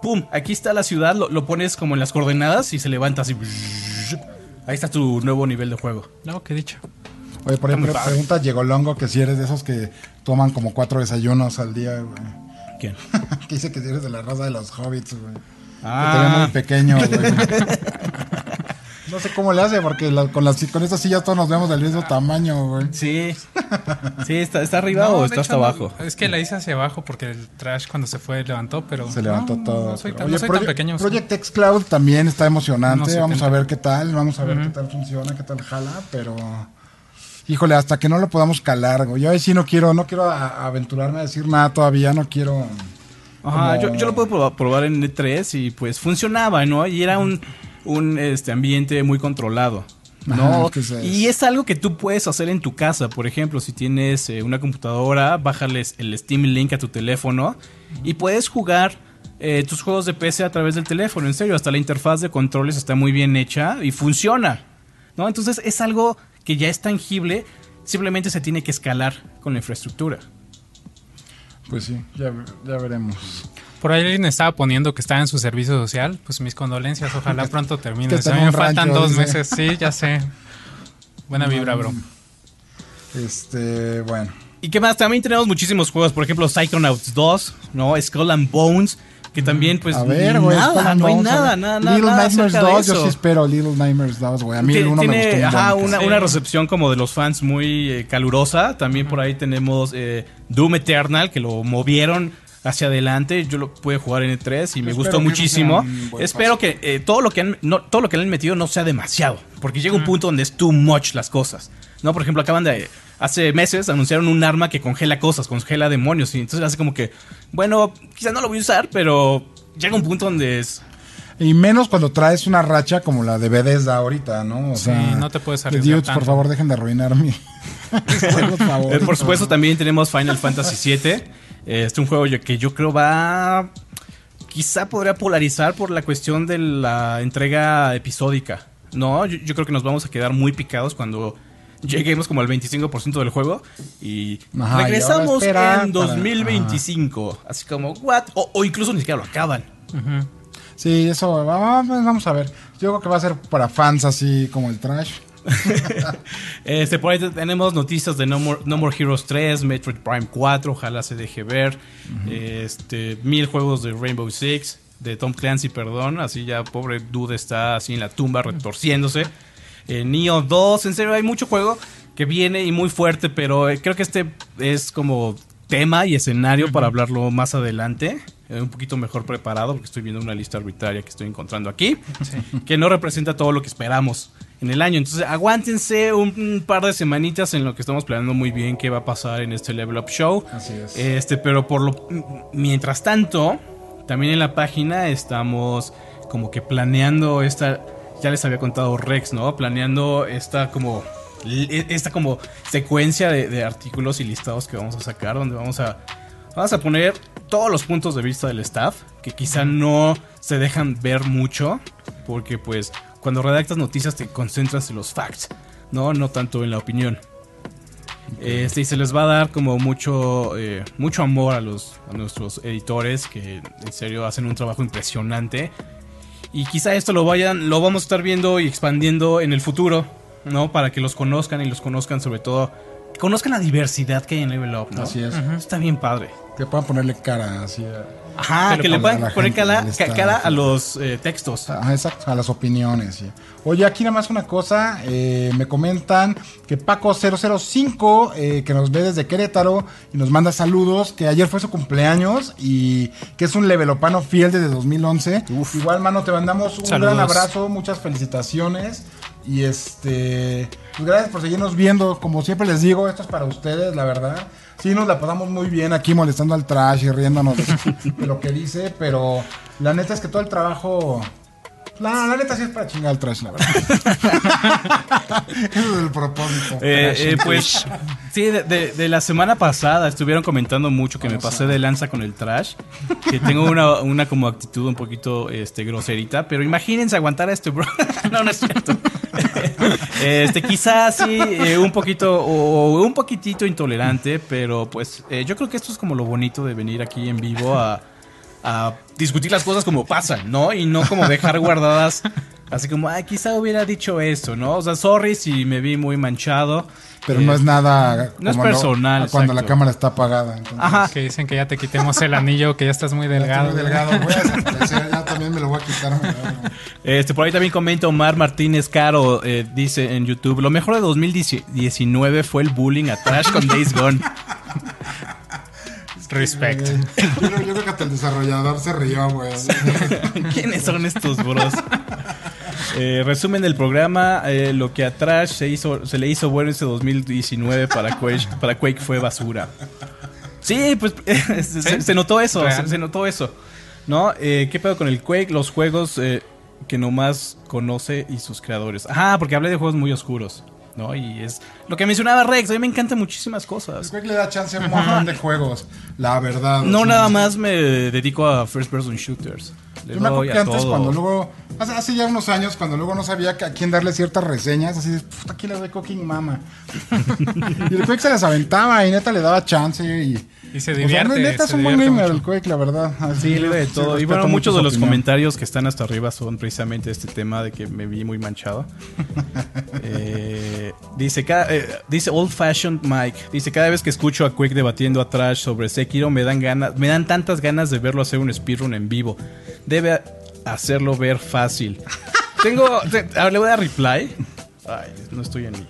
¡Pum! Aquí está la ciudad, lo, lo pones como en las coordenadas y se levanta así. Ahí está tu nuevo nivel de juego. No, qué dicho. Oye, por ejemplo, pregunta Llegó Longo que si eres de esos que toman como cuatro desayunos al día, güey. ¿Quién? que dice que si eres de la raza de los hobbits, güey. Ah. Que te ve muy pequeño, güey. no sé cómo le hace, porque la- con, las, con estas sillas todos nos vemos del mismo tamaño, güey. Sí. Sí, está, está arriba No, o está hecho, hasta no. abajo. Es que la hice hacia abajo porque el trash cuando se fue levantó, pero. Se levantó no, todo. No soy tan, Oye, no soy tan Proye- pequeño. sí. Project X Cloud también está emocionante. Vamos a 70. ver qué tal, vamos a ver qué tal funciona, qué tal jala, pero híjole, hasta que no lo podamos calar, güey. Yo ahí sí no quiero, no quiero a- aventurarme a decir nada todavía, no quiero. Ajá, como- yo, yo lo puedo probar, probar en E3 y pues funcionaba, ¿no? Y era un, un este, ambiente muy controlado. ¿no? Ajá, y es algo que tú puedes hacer en tu casa. Por ejemplo, si tienes eh, una computadora, bájales el Steam Link a tu teléfono y puedes jugar eh, tus juegos de PC a través del teléfono. En serio, hasta la interfaz de controles está muy bien hecha y funciona. ¿no? Entonces es algo que ya es tangible, simplemente se tiene que escalar con la infraestructura. Pues sí, ya, ya veremos. Por ahí alguien estaba poniendo que estaba en su servicio social. Pues mis condolencias, ojalá pronto termine. que sea, en me un faltan rancho, dos dice. meses. Sí, ya sé. Buena vibra, bro. Este, bueno. ¿Y qué más? También tenemos muchísimos juegos, por ejemplo, Psychonauts 2, ¿no? Skull and Bones, que también, pues, A ver, güey. nada, no hay a nada, nada, nada, Little nada Nightmares acerca de 2, yo sí espero Little Nightmares 2, güey. A mí el Tiene, 1 me tiene, gustó un ajá, buen. una, Sí. una recepción como de los fans muy eh, calurosa. También por ahí tenemos eh, Doom Eternal, que lo movieron hacia adelante. Yo lo pude jugar en E3 y me Espero gustó muchísimo. Espero que eh, todo, lo que han, no, todo lo que le han metido no sea demasiado. Porque llega un punto donde es too much las cosas. No, por ejemplo, acaban de. Hace meses anunciaron un arma que congela cosas, congela demonios. Y entonces hace como que. Bueno, quizás no lo voy a usar, pero llega un punto donde es. Y menos cuando traes una racha como la de Bethesda ahorita, ¿no? O Sí, sea, no te puedes arriesgar dudes, por favor, dejen de arruinar mi. Por favor. Eh, por supuesto, también tenemos Final Fantasy VII. Eh, es un juego que yo creo va. Quizá podría polarizar por la cuestión de la entrega episódica. No, yo, yo creo que nos vamos a quedar muy picados cuando lleguemos como al 25% del juego y Ajá, y regresamos espera en para- 2025. Así como, ¿what? O, o incluso ni siquiera lo acaban. Sí, eso, va- va- vamos a ver. Yo creo que va a ser para fans así como el trash. Este, por ahí te- tenemos noticias de no More, No More Heroes 3, Metroid Prime 4, ojalá se deje ver. Este, mil juegos de Rainbow Six, de Tom Clancy, perdón. Así ya, pobre dude está así en la tumba retorciéndose. Eh, Neo 2, en serio, hay mucho juego que viene y muy fuerte, pero eh, creo que este es como tema y escenario para hablarlo más adelante. eh, un poquito mejor preparado, porque estoy viendo una lista arbitraria que estoy encontrando aquí que no representa todo lo que esperamos en el año. Entonces, aguántense un, un par de semanitas en lo que estamos planeando muy bien qué va a pasar en este Level Up Show. Así es. Este, pero por lo mientras tanto, también en la página estamos como que planeando esta ya les había contado Rex, ¿no? Planeando esta como e- esta como secuencia de, de artículos y listados que vamos a sacar donde vamos a vamos a poner todos los puntos de vista del staff que quizá no se dejan ver mucho porque pues cuando redactas noticias te concentras en los facts, no no tanto en la opinión. Este, y se les va a dar como mucho, eh, mucho amor a, los, a nuestros editores que en serio hacen un trabajo impresionante. Y quizá esto lo vayan, lo vamos a estar viendo y expandiendo en el futuro, ¿no? Para que los conozcan y los conozcan sobre todo, conozcan la diversidad que hay en Level Up, ¿no? Así es. Está bien padre. Que puedan ponerle cara así a, Ajá, que le puedan poner gente, cara, a los eh, textos. Exacto, a las opiniones. sí. Oye, aquí nada más una cosa. eh, me comentan que Paco005, eh, que nos ve desde Querétaro y nos manda saludos, que ayer fue su cumpleaños y que es un levelopano fiel desde 2011. Igual, mano, te mandamos un Saludos. gran abrazo, muchas felicitaciones. Y este, pues gracias por seguirnos viendo. Como siempre les digo, esto es para ustedes, la verdad. Sí, nos la pasamos muy bien aquí molestando al trash y riéndonos de lo que dice, pero la neta es que todo el trabajo. La, la neta sí es para chingar al trash, la verdad. Ese es el propósito. Eh, eh, and pues sí, de, de- de la semana pasada estuvieron comentando mucho que me pasé de lanza con el trash, que tengo una, una como actitud un poquito este, groserita, pero imagínense aguantar a este bro. no, no es cierto. este, quizás sí, eh, un poquito o, un poquitito intolerante, pero pues eh, yo creo que esto es como lo bonito de venir aquí en vivo a, discutir las cosas como pasan, ¿no? Y no como dejar guardadas. Así como, ay, quizá hubiera dicho esto, ¿no? O sea, sorry si me vi muy manchado. Pero Eh, no es nada. no es personal, Cuando la cámara está apagada. entonces, Ajá. Que dicen que ya te quitemos el anillo, que ya estás muy estoy delgado. muy delgado. Voy a desaparecer, ya también me lo voy a quitar. lo- Este, por ahí también comenta Omar Martínez Caro, eh, dice en YouTube, lo mejor de 2019 fue el bullying a Trash con Days Gone. Respect. Eh, Yo, creo- yo creo que hasta el desarrollador se rió, güey. ¿Quiénes son estos bros? Eh, resumen del programa, eh, lo que a Trash se, hizo, se le hizo bueno ese 2019 para Quake, para Quake fue basura. Sí, pues se, se- se notó eso, se, notó eso. ¿No? Eh, ¿Qué pedo con el Quake? Los juegos eh, que nomás conoce y sus creadores. Ajá, porque hablé de juegos muy oscuros. ¿No? Y es lo que mencionaba Rex, a mí me encantan muchísimas cosas. Quake le da chance a un montón de juegos. La verdad. No nada más me dedico a first person shooters. Le Yo me acuerdo que antes, todo. cuando luego. Hace, hace ya unos años, cuando luego no sabía a quién darle ciertas reseñas, así de, puta, aquí le doy Cooking Mama. y el se las aventaba y neta le daba chance y. Y se o sea, divierte. neta es un buen divierte gamer mucho. el Quake, la verdad. Así, Sí, de todo. y bueno, mucho muchos de los opinión. comentarios que están hasta arriba son precisamente este tema de que me vi muy manchado. Eh, dice, cada- eh, dice Old Fashioned Mike, dice cada vez que escucho a Quake debatiendo a Trash sobre Sekiro me dan ganas, me dan tantas ganas de verlo hacer un speedrun en vivo. Debe hacerlo ver fácil. Tengo, te- a ver, le voy a dar reply. Ay, no estoy en mi.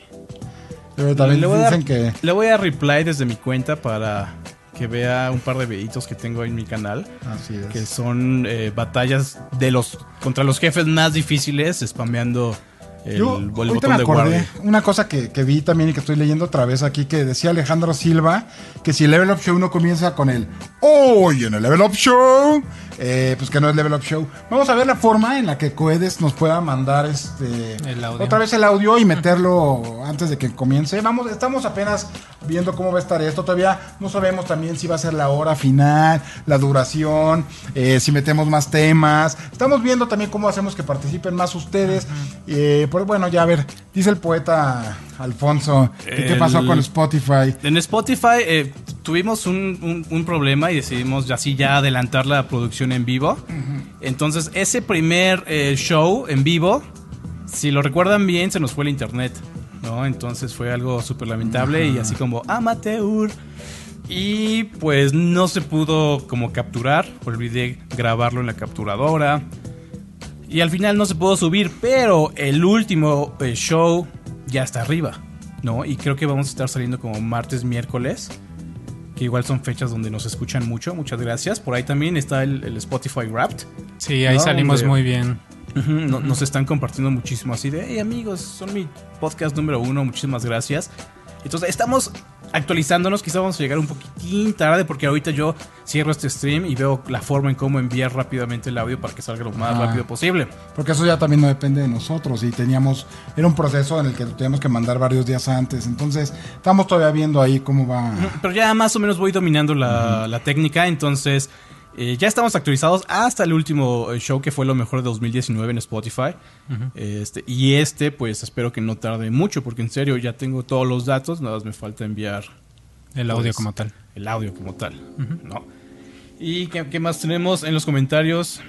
Pero también le voy, a dar, dicen que. le voy a reply desde mi cuenta para que vea un par de videitos que tengo en mi canal Así es. que son eh, batallas de los contra los jefes más difíciles, spameando el, Yo, el botón me de acordé, guardia. una cosa que, que vi también y que estoy leyendo otra vez aquí, que decía Alejandro Silva, que si el Level Up Show no comienza con el hoy en el Level Up Show, eh, pues que no es Level Up Show. Vamos a ver la forma en la que Coedes nos pueda mandar este El audio. otra vez el audio y meterlo antes de que comience. Vamos, estamos apenas viendo cómo va a estar esto. Todavía no sabemos también si va a ser la hora final, la duración, eh, si metemos más temas. Estamos viendo también cómo hacemos que participen más ustedes. Eh, pues bueno, ya a ver, dice el poeta Alfonso, que qué pasó con Spotify. En Spotify eh, tuvimos un, un- un problema y decidimos así ya adelantar la producción en vivo. Entonces, ese primer eh, show en vivo, si lo recuerdan bien, se nos fue el internet. ¿no? Entonces fue algo súper lamentable y así como amateur. Y pues no se pudo como capturar. Olvidé grabarlo en la capturadora. Y al final no se pudo subir, pero el último eh, show ya está arriba, ¿no? Y creo que vamos a estar saliendo como martes, miércoles, que igual son fechas donde nos escuchan mucho. Muchas gracias. Por ahí también está el, el Spotify Wrapped. Sí, ahí No, salimos muy bien. No- Nos están compartiendo muchísimo así de, hey amigos, son mi podcast número uno, muchísimas gracias. Entonces estamos actualizándonos, quizá vamos a llegar un poquitín tarde porque ahorita yo cierro este stream y veo la forma en cómo enviar rápidamente el audio para que salga lo más Ah. rápido posible. Porque eso ya también no depende de nosotros y teníamos, era un proceso en el que teníamos que mandar varios días antes. Entonces, estamos todavía viendo ahí cómo va. Pero ya más o menos voy dominando la, la técnica, entonces Eh, ya estamos actualizados hasta el último eh, show que fue lo mejor de 2019 en Spotify. este, y este, pues espero que no tarde mucho, porque en serio ya tengo todos los datos, nada más me falta enviar El audio Pues, como tal. el audio como tal. ¿no? ¿Y qué, qué más tenemos en los comentarios?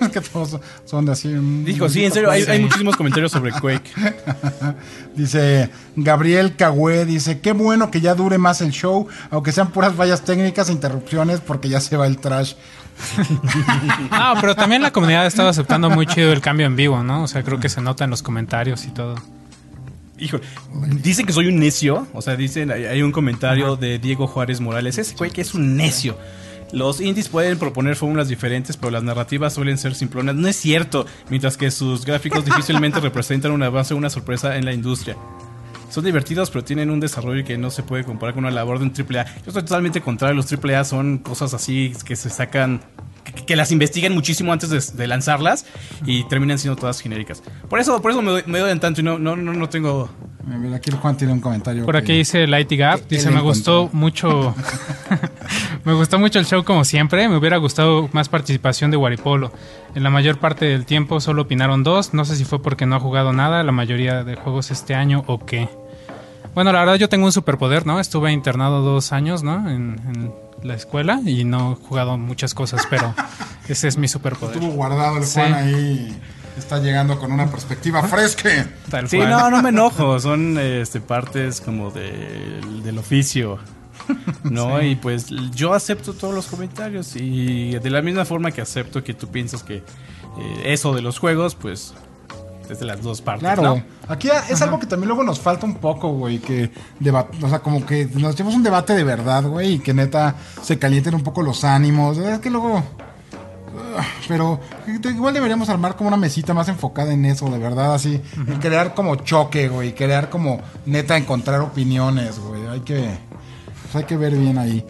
Es que todos son de así. un- Dijo, sí, en serio, hay, hay muchísimos comentarios sobre Quake. Dice Gabriel Cagüe, dice, qué bueno que ya dure más el show, aunque sean puras fallas técnicas e interrupciones, porque ya se va el trash. No, pero también la comunidad ha estado aceptando muy chido el cambio en vivo, ¿no? O sea, creo que se nota en los comentarios y todo. Hijo, dicen que soy un necio. O sea, dicen, hay, hay un comentario de Diego Juárez Morales. Ese Quake es un necio. Los indies pueden proponer fórmulas diferentes, pero las narrativas suelen ser simplonas. No es cierto, mientras que sus gráficos difícilmente representan un avance o una sorpresa en la industria. Son divertidos, pero tienen un desarrollo que no se puede comparar con una labor de un AAA. Yo estoy totalmente contrario. Los AAA son cosas así que se sacan, que, que las investigan muchísimo antes de, de lanzarlas y terminan siendo todas genéricas. Por eso, por eso me, doy- me doy en tanto y no, no, no, no tengo aquí el Juan tiene un comentario. Por que- aquí dice Lighty Gap, dice, me gustó encontró". mucho, me gustó mucho el show como siempre, me hubiera gustado más participación de Waripolo. En la mayor parte del tiempo solo opinaron dos, no sé si fue porque no ha jugado nada la mayoría de juegos este año o qué. Bueno, la verdad yo tengo un superpoder, ¿no? Estuve internado dos años, ¿no? En, en la escuela y no he jugado muchas cosas, pero ese es mi superpoder. Estuvo guardado el Sí. Juan ahí. Está llegando con una perspectiva fresca. Tal Sí, cual. no, no me enojo. Son este, partes como de- del oficio. ¿No? Y pues yo acepto todos los comentarios. Y de la misma forma que acepto que tú piensas que eh, eso de los juegos, pues es de las dos partes. Claro, ¿no? aquí es algo que también luego nos falta un poco, güey, que o sea, como que nos echemos un debate de verdad, güey, y que neta se calienten un poco los ánimos, es que luego ah, pero igual deberíamos armar como una mesita más enfocada en eso, de verdad, así, y crear como choque, güey, crear como neta encontrar opiniones, güey, hay que pues hay que ver bien ahí.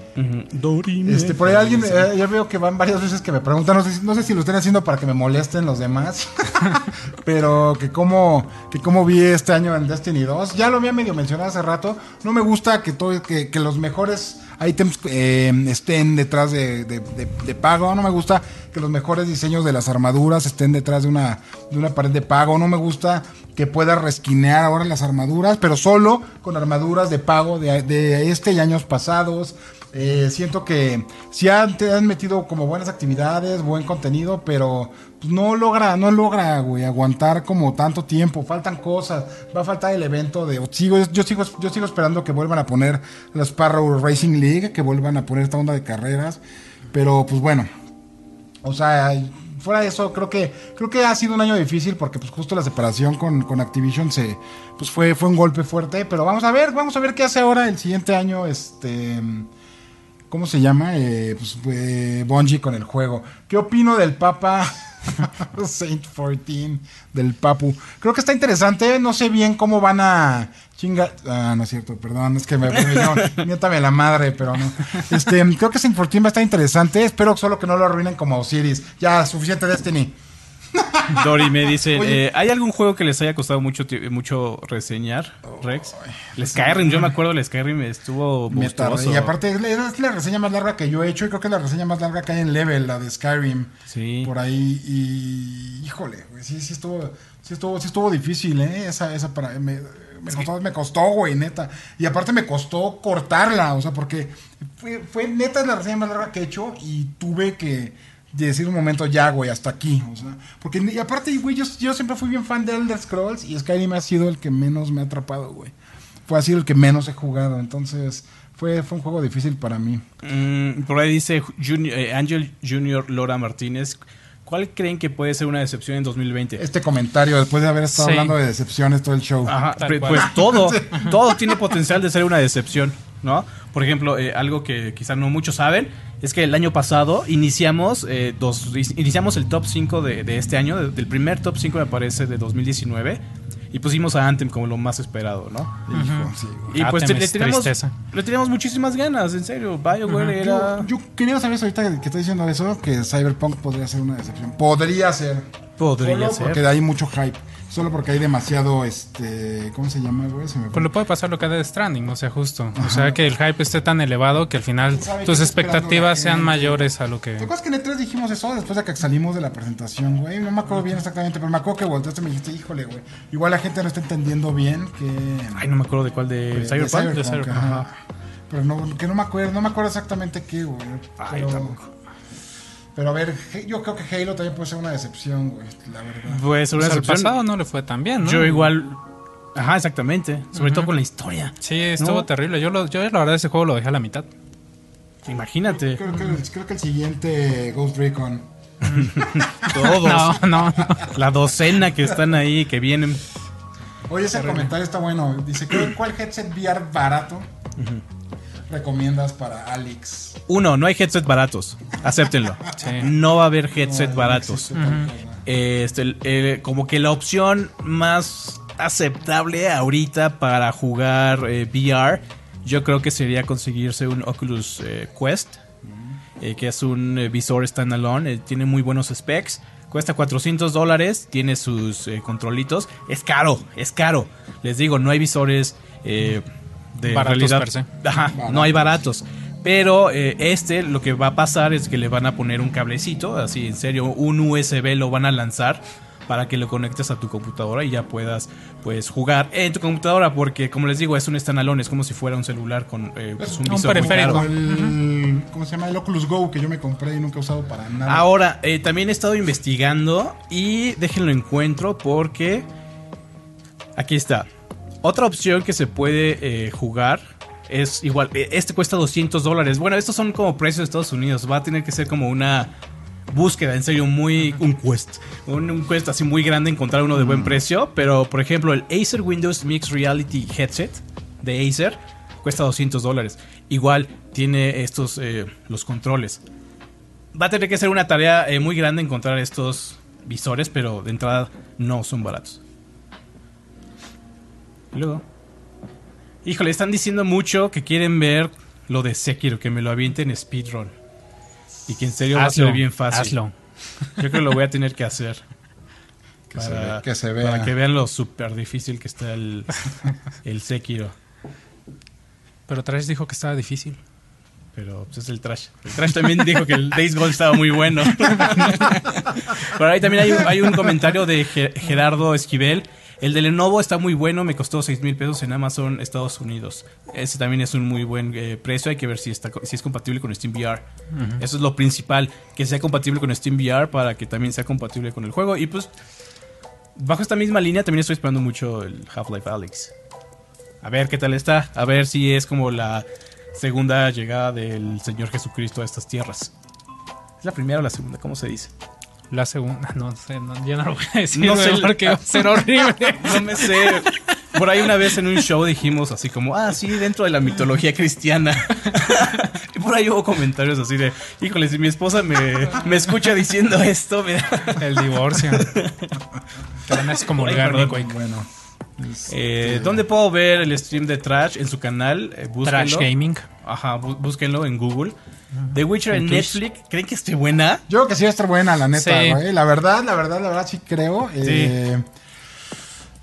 Este, por ahí alguien, eh, ya veo que van varias veces que me preguntan, no sé, si- no sé si lo estén haciendo para que me molesten los demás, pero que cómo, que cómo vi este año en Destiny 2. Ya lo había medio mencionado hace rato, no me gusta que, todo, que, que los mejores items eh, estén detrás de, de- pago, no me gusta que los mejores diseños de las armaduras estén detrás de una, de una pared de pago, no me gusta que pueda resquinear ahora las armaduras, pero solo con armaduras de pago de este y años pasados. Eh, siento que sí han, te han metido como buenas actividades, buen contenido, pero pues, no logra, no logra, güey, aguantar como tanto tiempo. Faltan cosas, va a faltar el evento de. Sigo, yo sigo, yo sigo esperando que vuelvan a poner la Sparrow Racing League, que vuelvan a poner esta onda de carreras. Pero pues bueno, o sea, fuera de eso, creo que creo que ha sido un año difícil porque pues justo la separación con, con Activision se pues fue fue un golpe fuerte, pero vamos a ver, vamos a ver qué hace ahora el siguiente año este ¿cómo se llama? Eh, pues eh, Bungie con el juego. ¿Qué opino del Papa Saint 14 del Papu? Creo que está interesante, no sé bien cómo van a chinga, ah, no es cierto, perdón, es que me, me yo, miéntame la madre, pero no. Este, creo que Saint 14 va a estar interesante, espero solo que no lo arruinen como Osiris. Ya, suficiente Destiny. Dori me dice, eh, ¿hay algún juego que les haya costado mucho mucho reseñar, Rex? El Skyrim, yo me acuerdo, el Skyrim estuvo Me monstruoso. Y aparte es la- es la reseña más larga que yo he hecho y creo que es la reseña más larga que hay en Level, la de Skyrim. Sí. Por ahí y híjole, güey, sí, sí estuvo, sí estuvo, sí estuvo difícil, ¿eh? Esa, esa para, me, me costó, me costó, güey, neta. Y aparte me costó cortarla, o sea, porque fue, fue neta es la reseña más larga que he hecho y tuve que decir un momento ya, güey, hasta aquí, o sea, porque y aparte, güey, yo, yo siempre fui bien fan de Elder Scrolls y Skyrim ha sido el que menos me ha atrapado, güey. Fue así el que menos he jugado, entonces fue, fue un juego difícil para mí. Mm, por ahí dice Junior, eh, Angel Junior Lora Martínez, ¿cuál creen que puede ser una decepción en 2020? Este comentario, después de haber estado Sí. hablando de decepciones todo el show. Ajá, cual. pues todo, todo tiene potencial de ser una decepción, ¿no? Por ejemplo, eh, algo que quizás no muchos saben es que el año pasado iniciamos eh, dos, iniciamos el top 5 de, de este año, de- del primer top 5 me parece de 2019 y pusimos a Anthem como lo más esperado, ¿no? Sí. Y pues le teníamos, le teníamos muchísimas ganas, en serio. BioWare era Yo, yo quería saber ahorita que, que está diciendo eso, que Cyberpunk podría ser una decepción. Podría ser. Podría Solo ser. porque hay mucho hype. Solo porque hay demasiado, este... ¿Cómo se llama, güey? Se me. Pues le puede pasar lo que Death Stranding, o sea, justo. O sea, que el hype esté tan elevado que al final ¿Sabe qué tus expectativas sean mayores a lo ¿Te que... acuerdas que en E3 dijimos eso después de que salimos de la presentación, güey? No me acuerdo bien exactamente, pero me acuerdo que volteaste y me dijiste, híjole, güey. Igual la gente no está entendiendo bien que... Ay, no me acuerdo de cuál de, de Cyberpunk. de Cyberpunk, ajá. Pero no, que no me acuerdo, no me acuerdo exactamente qué, güey. Ay, Pero, tampoco. Pero a ver, yo creo que Halo también puede ser una decepción, güey, la verdad. Pues sea, el pasado no le fue tan bien, ¿no? Yo igual. Ajá, exactamente. Sobre todo con la historia. Sí, estuvo No. terrible. Yo, lo, yo la verdad ese juego lo dejé a la mitad. Imagínate. Creo que, creo que el siguiente Ghost Recon. Todos. No, no, no. La docena que están ahí, que vienen. Oye, ese comentario está bueno. Dice, ¿cuál, cuál headset VR barato recomiendas para Alex? Uno, no hay headset baratos. Acéptenlo. Sí. No va a haber headset No, baratos. no cosa. Este, como que la opción más aceptable ahorita para jugar eh, VR, yo creo que sería conseguirse un Oculus eh, Quest, eh, que es un eh, visor standalone, eh, tiene muy buenos specs, cuesta 400 dólares, tiene sus eh, controlitos, es caro, es caro. Les digo, no hay visores eh, de Baratos realidad. per se. Ajá, no hay baratos. Pero eh, este lo que va a pasar es que le van a poner un cablecito, así en serio, un USB lo van a lanzar para que lo conectes a tu computadora y ya puedas pues jugar en tu computadora porque como les digo es un standalone, es como si fuera un celular con eh, pues, un Un periférico. el, ¿Cómo se llama? El Oculus Go que yo me compré y nunca he usado para nada. Ahora, eh, también he estado investigando y déjenlo encuentro porque aquí está. Otra opción que se puede eh, jugar es igual. eh, Este cuesta 200 dólares. Bueno, estos son como precios de Estados Unidos. Va a tener que ser como una búsqueda, en serio, muy. Un quest. Un, un quest así muy grande encontrar uno de buen precio. Pero, por ejemplo, el Acer Windows Mixed Reality Headset de Acer cuesta 200 dólares. Igual tiene estos, eh, los controles. Va a tener que ser una tarea eh, muy grande encontrar estos visores, pero de entrada no son baratos. Luego. Híjole, están diciendo mucho que quieren ver lo de Sekiro, que me lo avienten speedrun. Y que en serio va a ser bien fácil. Hazlo. Yo creo que lo voy a tener que hacer. Que se para, ve- que se vea. Para que vean lo súper difícil que está el, el Sekiro. Pero Trash dijo que estaba difícil. Pero pues, es el trash. El trash también dijo que el Days Gone estaba muy bueno. Por ahí también hay un, hay un comentario de Ge- Gerardo Esquivel. El de Lenovo está muy bueno, me costó 6 mil pesos en Amazon Estados Unidos. Ese también es un muy buen eh, precio, hay que ver si, está, si es compatible con SteamVR. Eso es lo principal, que sea compatible con SteamVR para que también sea compatible con el juego. Y pues, bajo esta misma línea también estoy esperando mucho el Half-Life Alyx. A ver qué tal está, a ver si es como la segunda llegada del Señor Jesucristo a estas tierras. ¿Es la primera o la segunda? ¿Cómo se dice? La segunda, no sé, no, yo no lo voy a decir No sé, porque va a ser horrible. No me sé. Por ahí una vez en un show dijimos así como, ah, sí, dentro de la mitología cristiana. y por ahí hubo comentarios así de, híjole, si mi esposa me, me escucha diciendo esto, me da-". El divorcio. Que van a excomulgar. Bueno. Eh, ¿Dónde puedo ver el stream de Trash? En su canal. Eh, búsquenlo. Trash Gaming. Ajá, bú- búsquenlo en Google. The Witcher en. Netflix. ¿Creen que esté buena? Yo creo que sí va a estar buena, la neta, Sí. güey. La verdad, la verdad, la verdad sí creo. Eh,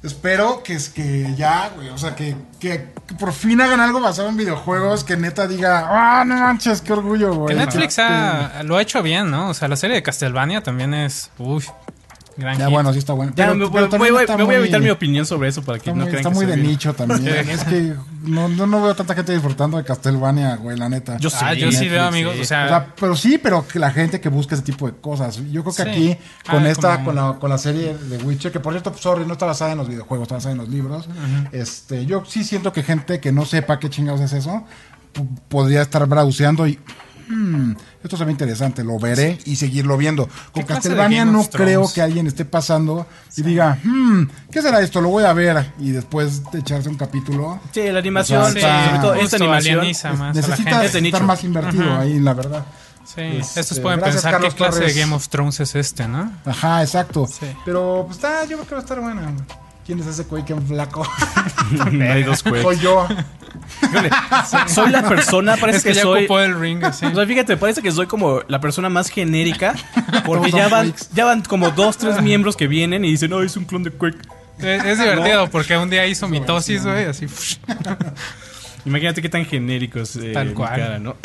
espero que es que ya, güey. O sea, que, que, por fin hagan algo basado en videojuegos que neta diga, ah, no manches, qué orgullo, güey. Que Netflix ha- lo ha hecho bien, ¿no? O sea, la serie de Castlevania también es. Uy, gran Ya, hit. bueno, sí está bueno. Ya, Pero- me, pero voy- está me voy a muy- evitar mi opinión sobre eso para que no muy, crean está que muy de bien- nicho también. es que no, no, no veo tanta gente disfrutando de Castlevania, güey, la neta. Yo sí, Ah, yo sí veo amigos, sí. o sea, O sea, pero sí, pero que la gente que busca ese tipo de cosas. Yo creo que Sí. aquí, con Ah, esta, como- con, la, con la serie de Witcher, que por cierto, sorry, no está basada en los videojuegos, está basada en los libros. Este, yo sí siento que gente que no sepa qué chingados es eso, podría estar browseando y. "Hmm, esto se ve interesante, lo veré y seguirlo viendo. Con ¿Qué clase de Castlevania no creo que alguien esté pasando y diga, "Hmm, ¿qué será esto? Lo voy a ver. Y después de echarse un capítulo, Sí, la animación, O sea, está- sobre todo esta animación. más a la necesitas gente. Es de estar nicho. más invertido Ajá. ahí, la verdad. Sí, Este, estos pueden gracias, pensar Carlos qué clase Torres. de Game of Thrones es este, ¿no? Ajá, exacto. Sí. Pero pues está, yo creo que va a estar buena. ¿Quién es ese Quake en flaco? Hay dos Soy juegos. yo. Soy la persona, parece Es que, que, ya soy. ocupó el ring, sí. O sea, fíjate, parece que soy como la persona más genérica. Porque ya van, freaks. ya van como dos, tres miembros que vienen y dicen, no, es un clon de Quake. Es, es divertido porque un día hizo mitosis, güey, así. Imagínate qué tan genéricos eh, Tal mi cual. cara, ¿no?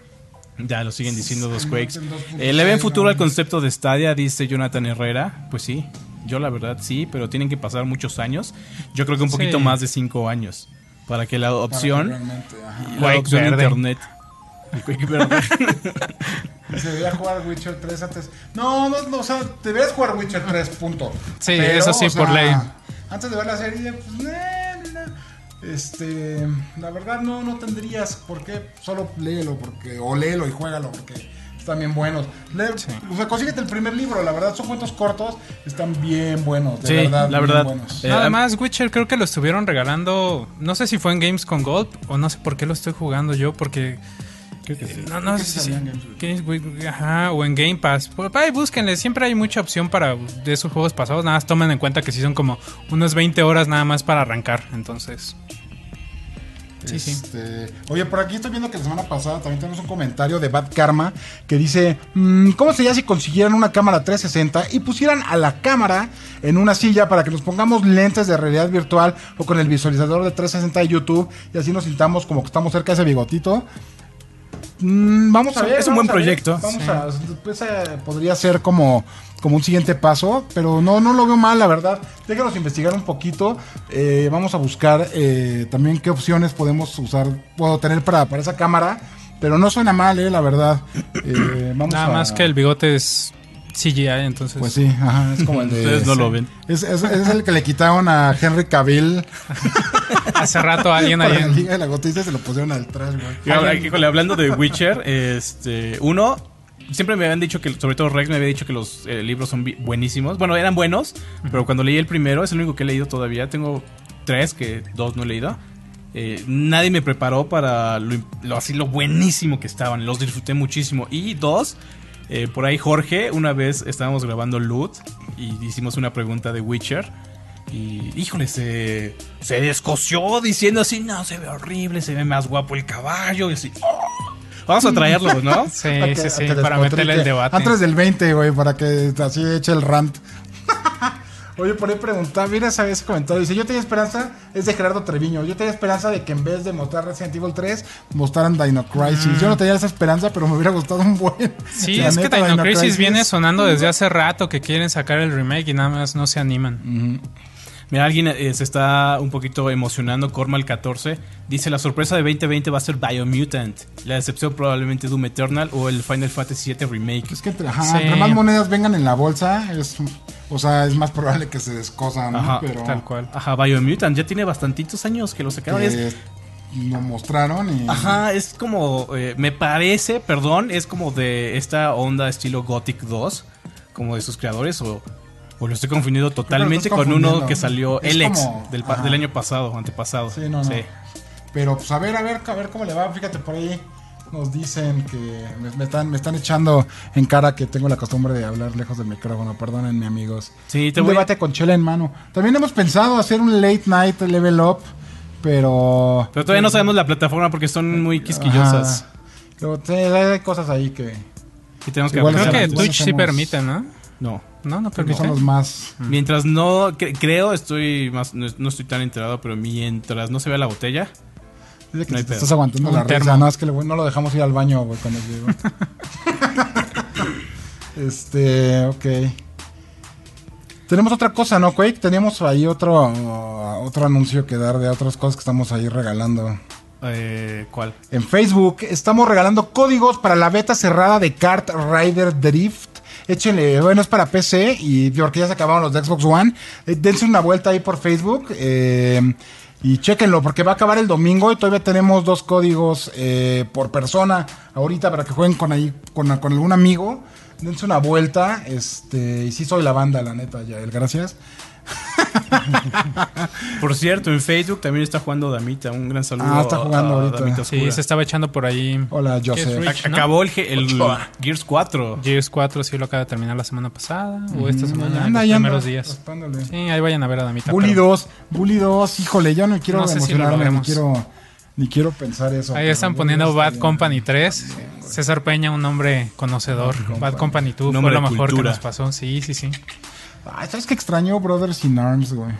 ya lo siguen diciendo dos Quakes. en 2.6, Eh, ¿Le ven futuro no. al concepto de Stadia? Dice Jonathan Herrera. Pues sí, yo la verdad sí, pero tienen que pasar muchos años. Yo creo que un poquito Sí. más de cinco años. Para que la Para que la Quake opción de verde. internet. Se debería jugar Witcher 3 antes. No, no, no, o sea, deberías jugar Witcher 3, punto. Sí, eso sí, o sea, por ley. Antes de ver la serie, pues, eh. Este, la verdad no, no tendrías por qué, solo léelo porque, o léelo y juégalo porque están bien buenos. Lee- O sea, consíguete el primer libro, la verdad son cuentos cortos, están bien buenos, de Sí, verdad. la bien verdad. buenos. Eh, Nada am- más, Witcher creo que lo estuvieron regalando. No sé si fue en Games con Gold o no sé por qué lo estoy jugando yo, porque. Creo que sí. No, sé si. Games Ajá, o en Game Pass. Pues, ahí búsquenle, siempre hay mucha opción para de esos juegos pasados. Nada más tomen en cuenta que sí son como unas 20 horas nada más para arrancar. Entonces, Sí, sí. Este, Oye, por aquí estoy viendo que la semana pasada también tenemos un comentario de Bad Karma que dice, mm, ¿cómo sería si consiguieran una cámara 360 y pusieran a la cámara en una silla para que nos pongamos lentes de realidad virtual o con el visualizador de 360 de YouTube y así nos sintamos como que estamos cerca de ese bigotito? Mm, vamos a ver. es un buen proyecto. Vamos Sí. a, pues, eh, podría ser como, como un siguiente paso, pero no, no lo veo mal, la verdad. Déjanos investigar un poquito. Eh, vamos a buscar eh, también qué opciones podemos usar, puedo tener para, para esa cámara, pero no suena mal, eh, la verdad. Eh, vamos nada a- más que el bigote es CGI, entonces. Pues sí, ajá, es como el de... Ustedes no lo ven. Es, es- es el que le quitaron a Henry Cavill Hace rato alguien ahí. la en- Liga de la Gotita se lo pusieron al trash, güey. Y ahora, híjole, hablando de Witcher, este, uno, siempre me habían dicho que, sobre todo Rex me había dicho que los eh, libros son buenísimos. Bueno, eran buenos, pero cuando leí el primero, es el único que he leído todavía. Tengo tres, que dos no he leído. Eh, nadie me preparó para lo, lo- así lo buenísimo que estaban. Los disfruté muchísimo. Y dos, eh, por ahí Jorge, una vez estábamos grabando Loot y hicimos una pregunta de Witcher. Y híjole, se, se descoció diciendo así, no, se ve horrible, se ve más guapo el caballo. Y así, "Oh". Vamos a traerlo, ¿no? Sí, A que- sí, sí, para meterle el debate. Antes del 20, güey, para que así eche el rant. Oye, por ahí preguntaba, mira ese ese comentario, dice, yo tenía esperanza, es de Gerardo Treviño, yo tenía esperanza de que en vez de mostrar Resident Evil 3, mostraran Dino Crisis. Yo no tenía esa esperanza, pero me hubiera gustado un buen. Sí, La es que Dino Crisis viene sonando desde hace rato que quieren sacar el remake y nada más no se animan. Mira, alguien eh, se está un poquito emocionando. Cormal 14 dice: La sorpresa de 2020 va a ser Biomutant. La decepción probablemente Doom Eternal o el Final Fantasy VII Remake. Es que entre, ajá, Sí. entre más monedas vengan en la bolsa, es, o sea, es más probable que se descosan, ¿no? Ajá, pero Tal cual. Ajá, Biomutant ya tiene bastantitos años que lo sacaron. Es- que lo mostraron y... Ajá, es como, eh, me parece, perdón, es como de esta onda estilo Gothic 2, como de sus creadores, o, o lo estoy confundiendo totalmente con uno que salió, Es el ex, como- del, año pasado, antepasado. Sí, no, no. Pero pues a ver, a ver, a ver cómo le va. Fíjate, por ahí nos dicen que me, me están, me están echando en cara que tengo la costumbre de hablar lejos del micrófono. Perdónenme, amigos. Sí, te un voy- debate con chela en mano. También hemos pensado hacer un late night level up, pero... Pero todavía no sabemos la plataforma porque son muy quisquillosas. Pero sí, hay cosas ahí que Y tenemos que Igual Creo que Twitch sí hacemos- permite, ¿no? No. No, no creo que permite. son los más... Mientras no, cre- creo, estoy más, no, no estoy tan enterado, pero mientras no se vea la botella, Dice que No hay te pedo. estás aguantando Un la risa. termo. No, es que le- no lo dejamos ir al baño, güey, cuando llegó. este, ok. Tenemos otra cosa, ¿no, Quake? Teníamos ahí otro, otro anuncio que dar de otras cosas que estamos ahí regalando. eh, ¿cuál? En Facebook estamos regalando códigos para la beta cerrada de Kart Rider Drift. Échenle, bueno, es para PC y porque ya se acabaron los de Xbox One. Eh, dense una vuelta ahí por Facebook eh, y chéquenlo porque va a acabar el domingo y todavía tenemos dos códigos eh, por persona ahorita para que jueguen con ahí con algún amigo. Dense una vuelta, este, y sí soy la banda, la neta, Yael, gracias. Por cierto, en Facebook también está jugando Damita. Un gran saludo. Ah, está jugando a ahorita. Damita Sí, se estaba echando por ahí. Hola, Joseph. Rich, Ac- ¿no? Acabó el. Gears 4. Gears 4 sí lo acaba de terminar la semana pasada o esta semana, Anda, los anda, primeros días. Sí, ahí vayan a ver a Damita. Bully pero- 2, Bully 2, híjole, yo no quiero No sé si lo emocionarme, ni quiero, ni quiero pensar eso. Ahí están poniendo Bad bien. Company 3. César Peña, un hombre conocedor. Bad Company 2 fue lo mejor cultura. que nos pasó. Sí, sí, sí. Ay, ¿sabes qué extraño Brothers in Arms, güey?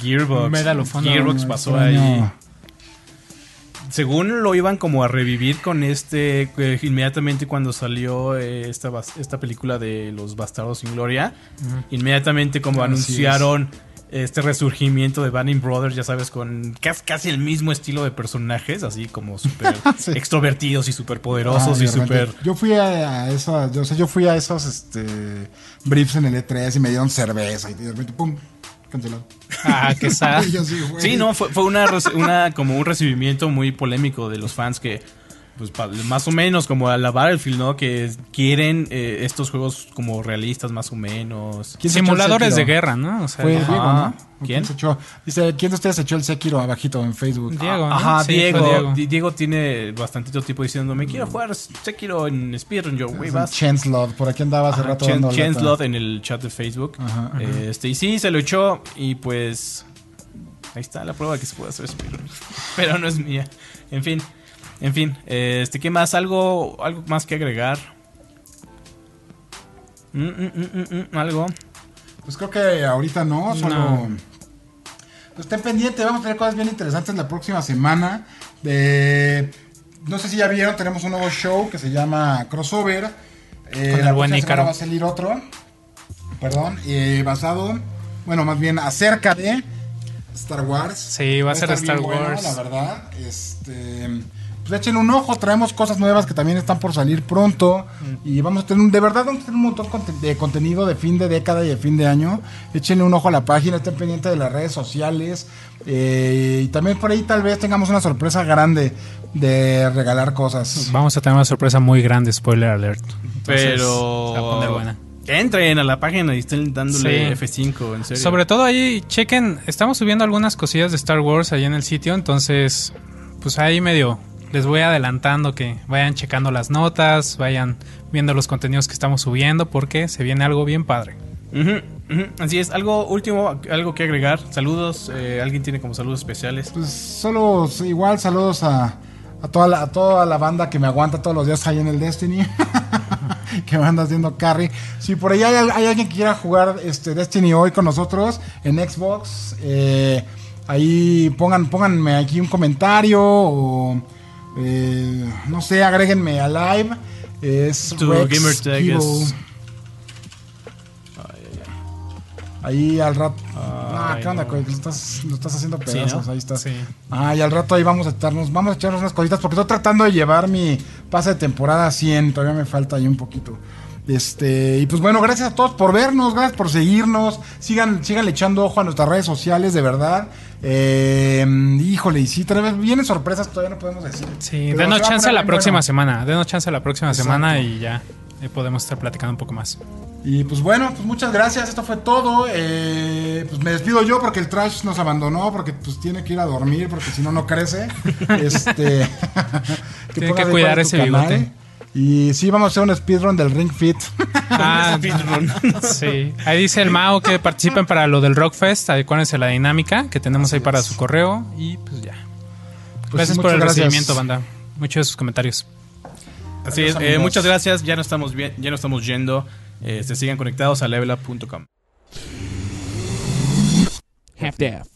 Gearbox. Medal of Honor. Gearbox No, pasó extraño. ahí. Según lo iban como a revivir con este, eh, inmediatamente cuando salió eh, esta, esta película de Los Bastardos sin Gloria, inmediatamente como Así anunciaron este resurgimiento de Banning Brothers, ya sabes, con casi, el mismo estilo de personajes, así como súper Sí. extrovertidos y súper poderosos Ah, y súper... Yo fui a, a esa, yo, o sea, yo fui a esos este, briefs en el E3 y me dieron cerveza y de repente, pum, cancelado. Ah, qué sad. Sí, no, fue, fue una, una como un recibimiento muy polémico de los fans que, pues más o menos como a la Battlefield, ¿no? Que quieren eh, estos juegos como realistas más o menos. ¿Quién se echó el Simuladores de guerra, ¿no? O sea, Fue. Diego, ¿no? ¿O ¿Quién? se echó? Dice, ¿quién de ustedes echó el Sekiro abajito en Facebook? Diego, ¿no? Ajá, Sí, Diego, Diego. Di- Diego tiene bastantito tiempo diciendo, me quiero jugar Sekiro en Speedrun. Yo, güey, vas. Chancelot, por aquí andaba hace Ajá, rato Chen- en el chat de Facebook. Ajá, ajá. Este, y sí, se lo echó y pues ahí está la prueba que se puede hacer speedrun. Pero no es mía. En fin, en fin, este, ¿qué más? Algo, algo más que agregar. Mm, mm, mm, algo. Pues creo que ahorita no, solo... No. Pues estén pendientes, vamos a tener cosas bien interesantes la próxima semana. De... No sé si ya vieron, tenemos un nuevo show que se llama Crossover. Eh, Con el la buen va a salir otro. Perdón, eh, basado, bueno, más bien acerca de Star Wars. Sí, va a ser Star bueno, Wars. la verdad, este... Pues echen un ojo, traemos cosas nuevas que también están por salir pronto. Mm. Y vamos a tener, un- de verdad, vamos a tener un montón de contenido de fin de década y de fin de año. Échenle un ojo a la página, estén pendientes de las redes sociales. eh, y también por ahí tal vez tengamos una sorpresa grande de regalar cosas. Vamos a tener una sorpresa muy grande, spoiler alert. Entonces, Pero. se va a poner buena. Entren a la página y estén dándole Sí. F5, en serio. Sobre todo ahí, chequen, estamos subiendo algunas cosillas de Star Wars ahí en el sitio, entonces, pues ahí medio les voy adelantando que vayan checando las notas, vayan viendo los contenidos que estamos subiendo, porque se viene algo bien padre. Así es, algo último, algo que agregar. Saludos, eh, alguien tiene como saludos especiales. Pues solo igual saludos a, a, toda la, a toda la banda que me aguanta todos los días ahí en el Destiny. que me anda haciendo carry. Si por ahí hay, hay alguien que quiera jugar este Destiny hoy con nosotros en Xbox, eh, ahí pongan, pónganme aquí un comentario o eh, no sé, agréguenme a live. Es Tu Rex gamer tag Kibo. es- Ahí al rato. ah, Ay, ¿qué onda, no. Lo estás, lo estás haciendo Sí, pedazos. ¿no? Ahí estás. Sí. Ah, y al rato ahí vamos a echarnos, vamos a echarnos unas cositas porque estoy tratando de llevar mi pase de temporada a 100, todavía me falta ahí un poquito. Este, y pues bueno, gracias a todos por vernos, gracias por seguirnos, sigan, sigan echando ojo a nuestras redes sociales, de verdad. Eh, híjole, y sí, vienen sorpresas, todavía no podemos decir. Sí, Pero denos a chance poner la próxima bueno. semana, denos chance la próxima Exacto. semana y ya eh, podemos estar platicando un poco más. Y pues bueno, pues muchas gracias, esto fue todo. Eh, pues me despido yo porque el trash nos abandonó, porque pues tiene que ir a dormir, porque si no, no crece. este, Tiene pongas que cuidar ese canal. bigote. Y sí, vamos a hacer un speedrun del Ring Fit. Ah, sí. Ahí dice el Mao que participen para lo del Rockfest. Acuérdense la dinámica que tenemos ahí para su correo. Y pues ya. Pues gracias sí, por el gracias. recibimiento, banda. Muchos de sus comentarios. Así Adiós, es, eh, muchas gracias. Ya no estamos bien, ya no estamos yendo. Eh, se sigan conectados a levelup.com. half-daff.